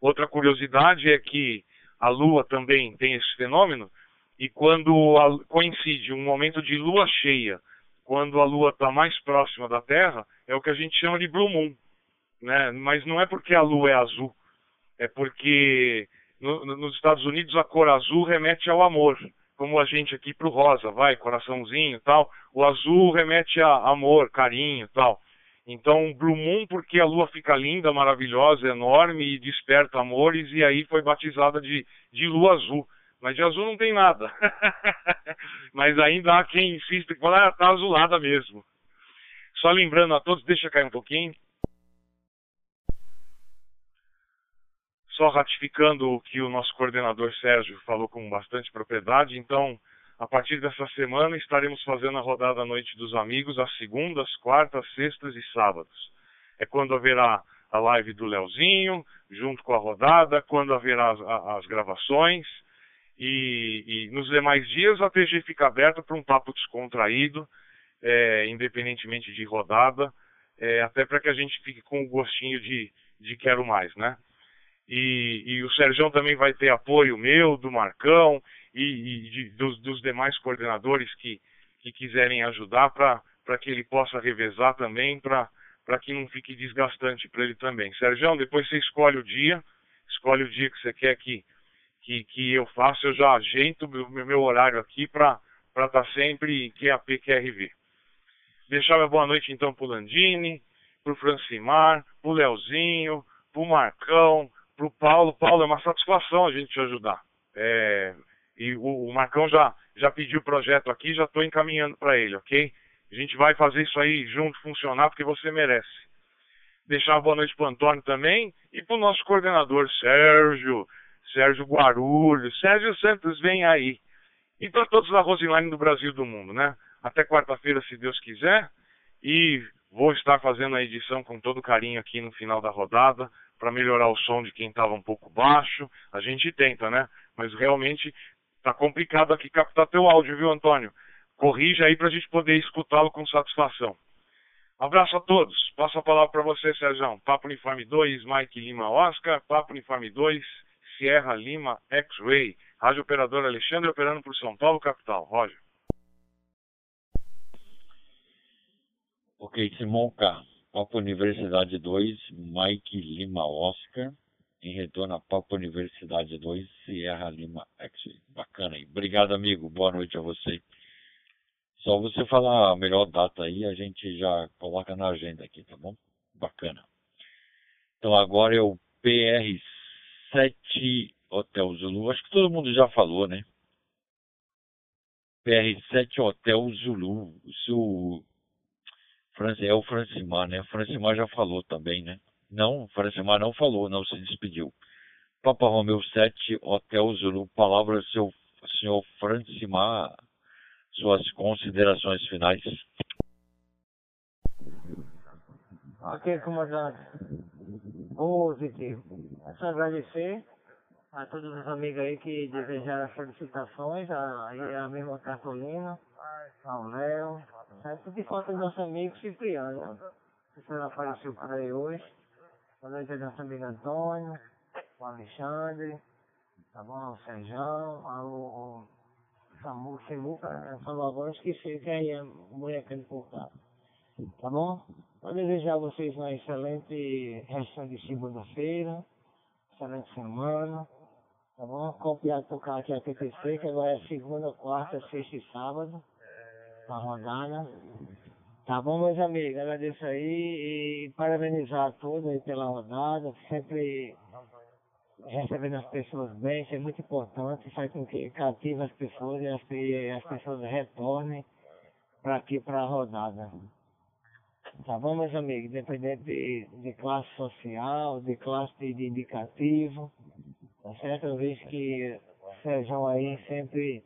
Outra curiosidade é que a Lua também tem esse fenômeno, e quando a, coincide um momento de lua cheia, quando a Lua está mais próxima da Terra, é o que a gente chama de Blue Moon né? Mas não é porque a lua é azul, é porque no, nos Estados Unidos a cor azul remete ao amor, como a gente aqui pro rosa, vai, coraçãozinho, tal. O azul remete a amor, carinho, tal. Então, Blue Moon porque a lua fica linda, maravilhosa, enorme e desperta amores e aí foi batizada de de lua azul. Mas de azul não tem nada. *laughs* Mas ainda há quem insiste que fala, ah, tá azulada mesmo. Só lembrando a todos, deixa cair um pouquinho. Só ratificando o que o nosso coordenador Sérgio falou com bastante propriedade, então, a partir dessa semana estaremos fazendo a rodada Noite dos Amigos às segundas, quartas, sextas e sábados. É quando haverá a live do Leozinho, junto com a rodada, quando haverá as, as gravações. E, e, nos demais dias a TG fica aberta para um papo descontraído, é, independentemente de rodada, é, até para que a gente fique com o gostinho de, de quero mais, né? E, e o Sérgio também vai ter apoio meu, do Marcão e, e de, dos, dos, demais coordenadores que, que quiserem ajudar para que ele possa revezar também, para que não fique desgastante para ele também. Sérgio, depois você escolhe o dia, escolhe o dia que você quer que, que, que eu faça, eu já ajeito o meu, meu horário aqui para estar tá sempre em QAP, QRV. Deixar uma boa noite então para o Landini, para o Francimar, para o Leozinho, para o Marcão, para o Paulo, Paulo, é uma satisfação a gente te ajudar. É, e o, o, Marcão já, já pediu o projeto aqui, já estou encaminhando para ele, ok? A gente vai fazer isso aí junto funcionar porque você merece. Deixar uma boa noite para o Antônio também e para o nosso coordenador Sérgio, Sérgio Guarulhos, Sérgio Santos vem aí. E para todos da Roseline do Brasil e do mundo, né? Até quarta-feira, se Deus quiser. E vou estar fazendo a edição com todo carinho aqui no final da rodada para melhorar o som de quem estava um pouco baixo. A gente tenta, né? Mas realmente está complicado aqui captar teu áudio, viu, Antônio? Corrija aí para a gente poder escutá-lo com satisfação. Abraço a todos. Passo a palavra para você, Sérgio. Papo Uniforme 2, Mike Lima Oscar. Papo Uniforme 2, Sierra Lima X-Ray. Rádio Operador Alexandre operando por São Paulo, capital. Roger. Ok, Simonca. Papo Universidade 2, Mike Lima Oscar. Em retorno a Papo Universidade 2, Sierra Lima X. Bacana aí. Obrigado, amigo. Boa noite a você. Só você falar a melhor data aí, a gente já coloca na agenda aqui, tá bom? Bacana. Então agora é o PR7 Hotel Zulu. Acho que todo mundo já falou, né? PR7 Hotel Zulu. O é o Francimar, né? O Francimar já falou também, né? Não, Francimar não falou, não se despediu. Papa Romeu 7, Hotel Zulu, palavra seu senhor Francimar, suas considerações finais. Ok, comandante. Positivo. É só agradecer a todos os amigos aí que desejaram felicitações, a, a mesma Cartolina, ao Léo, certo? De conta do nosso amigo Cipriano, que senhor apareceu por aí hoje. Boa noite ao nosso amigo Antônio, o Alexandre, tá bom? O Sérgio, o, o Samu, Simuca, falou agora, esqueci que aí é que ele cortado. Tá bom? Vou desejar a vocês uma excelente resto de segunda-feira, excelente semana. Tá bom? Copiar tocar aqui a PPC, que agora é segunda, quarta, sexta e sábado. A rodada. Tá bom, meus amigos? Agradeço aí e parabenizar a todos aí pela rodada. Sempre recebendo as pessoas bem, isso é muito importante, faz com que cative as pessoas e as, e as pessoas retornem para aqui para a rodada. Tá bom, meus amigos? Independente de, de classe social, de classe de indicativo, tá certo? Eu vejo que Sérgio aí sempre,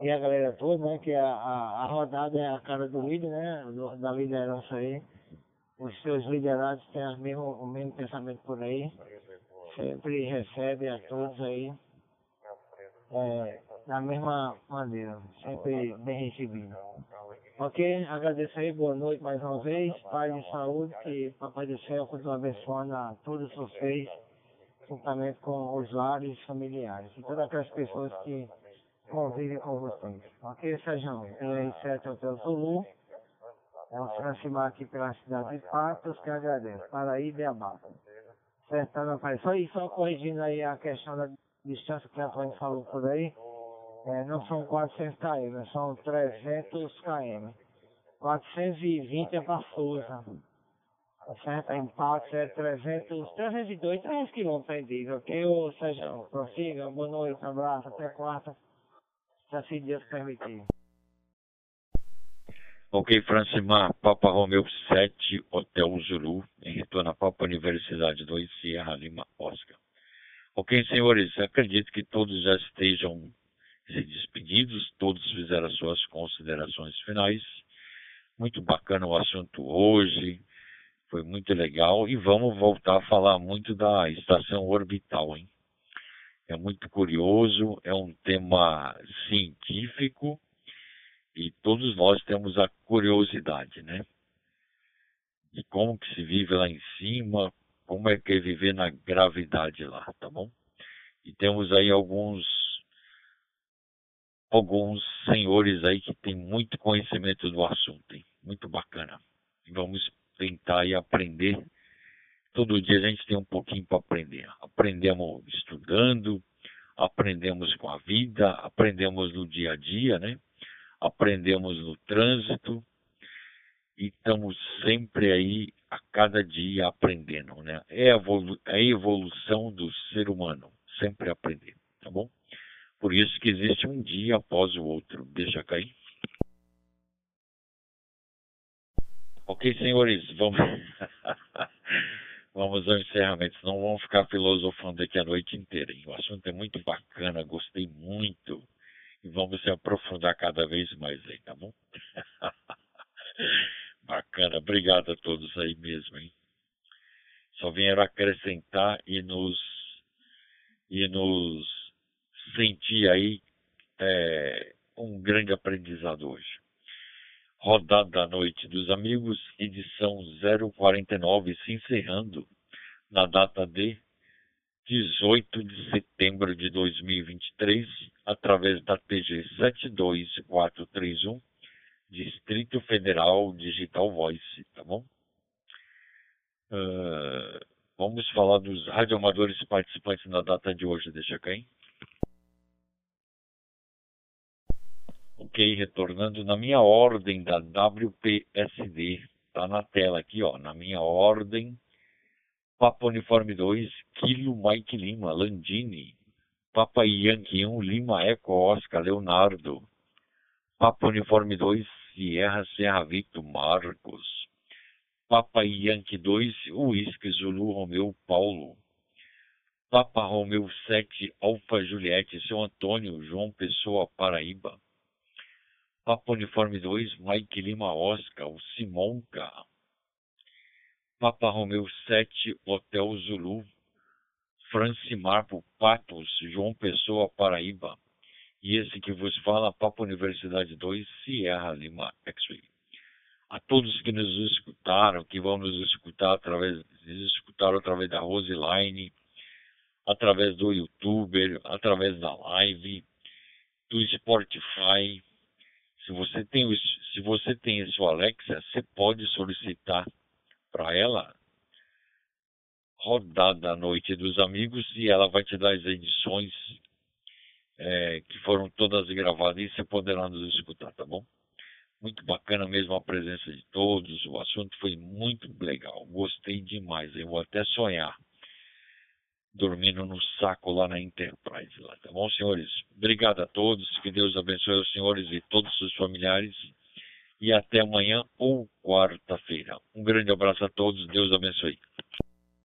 e a galera toda, né? Que a, a, a rodada é a cara do líder, né? Do, da liderança aí. Os seus liderados têm o mesmo, o mesmo pensamento por aí. Sempre recebe a todos aí é, da mesma maneira, sempre bem recebido. Ok? Agradeço aí, boa noite mais uma vez, Pai de saúde, que Papai do Céu continue abençoando a todos vocês, juntamente com os lares familiares e todas aquelas pessoas que convivem com vocês. Ok, Sérgio? R7 Hotel Zulu, é um Francimar aqui pela cidade de Patos, que agradeço. Paraíba e Abaca. Certo, meu pai? Só, só corrigindo aí a questão da distância que a Antônio falou por aí. É, não são 400 km, são 300 km. 420 é para Souza. Tá certo? Em Patos é 300, 302, 300 km aí diz, ok? Ou seja, prossiga, boa noite, um abraço, até quarta, assim Deus permitir. Ok, Francimar, Papa Romeu 7, Hotel Zulu, em retorno à Papa Universidade 2, Sierra Lima, Oscar. Ok, senhores, acredito que todos já estejam se despedidos, todos fizeram as suas considerações finais. Muito bacana o assunto hoje, foi muito legal e vamos voltar a falar muito da estação orbital, hein? É muito curioso, é um tema científico e todos nós temos a curiosidade, né? De como que se vive lá em cima, como é que é viver na gravidade lá, tá bom? E temos aí alguns alguns senhores aí que têm muito conhecimento do assunto, hein? muito bacana. Vamos tentar aí aprender. Todo dia a gente tem um pouquinho para aprender. Aprendemos estudando, aprendemos com a vida, aprendemos no dia a dia, né? Aprendemos no trânsito e estamos sempre aí a cada dia aprendendo, né? É a evolução do ser humano, sempre aprender, tá bom? Por isso que existe um dia após o outro. Deixa cair. Ok, senhores, vamos, *laughs* vamos ao encerramento, senão vamos ficar filosofando aqui a noite inteira. Hein? O assunto é muito bacana, gostei muito. E vamos se aprofundar cada vez mais aí, tá bom? *laughs* bacana, obrigado a todos aí mesmo, hein? Só vieram acrescentar e nos e nos senti aí é, um grande aprendizado hoje. Rodada da Noite dos Amigos, edição 049, se encerrando na data de 18 de setembro de 2023, através da TG 72431, Distrito Federal Digital Voice, tá bom? Uh, vamos falar dos radioamadores participantes na data de hoje, deixa cair. Ok, retornando na minha ordem da WPSD, tá na tela aqui, ó, na minha ordem, Papa Uniforme 2, Kilo Mike Lima, Landini, Papa Yankee 1, Lima Eco Oscar, Leonardo, Papa Uniforme 2, Sierra Serra Victor, Marcos, Papa Yankee 2, Whisky Zulu Romeu Paulo, Papa Romeu 7, Alfa Juliette, Seu Antônio, João Pessoa, Paraíba, Papa Uniforme 2, Mike Lima Oscar, o Simonca. Papa Romeu 7, Hotel Zulu. Francimar Patos, João Pessoa, Paraíba. E esse que vos fala, Papa Universidade 2, Sierra Lima X-Ray. A todos que nos escutaram, que vão nos escutar através, nos escutaram através da Roseline, através do YouTube, através da live, do Spotify, se você tem, se você tem sua Alexa, você pode solicitar para ela rodada à noite dos amigos e ela vai te dar as edições é, que foram todas gravadas e você poderá nos escutar, tá bom? Muito bacana mesmo a presença de todos, o assunto foi muito legal, gostei demais, eu vou até sonhar dormindo no saco lá na Enterprise, lá, tá bom, senhores? Obrigado a todos, que Deus abençoe os senhores e todos os familiares. E até amanhã ou quarta-feira. Um grande abraço a todos, Deus abençoe.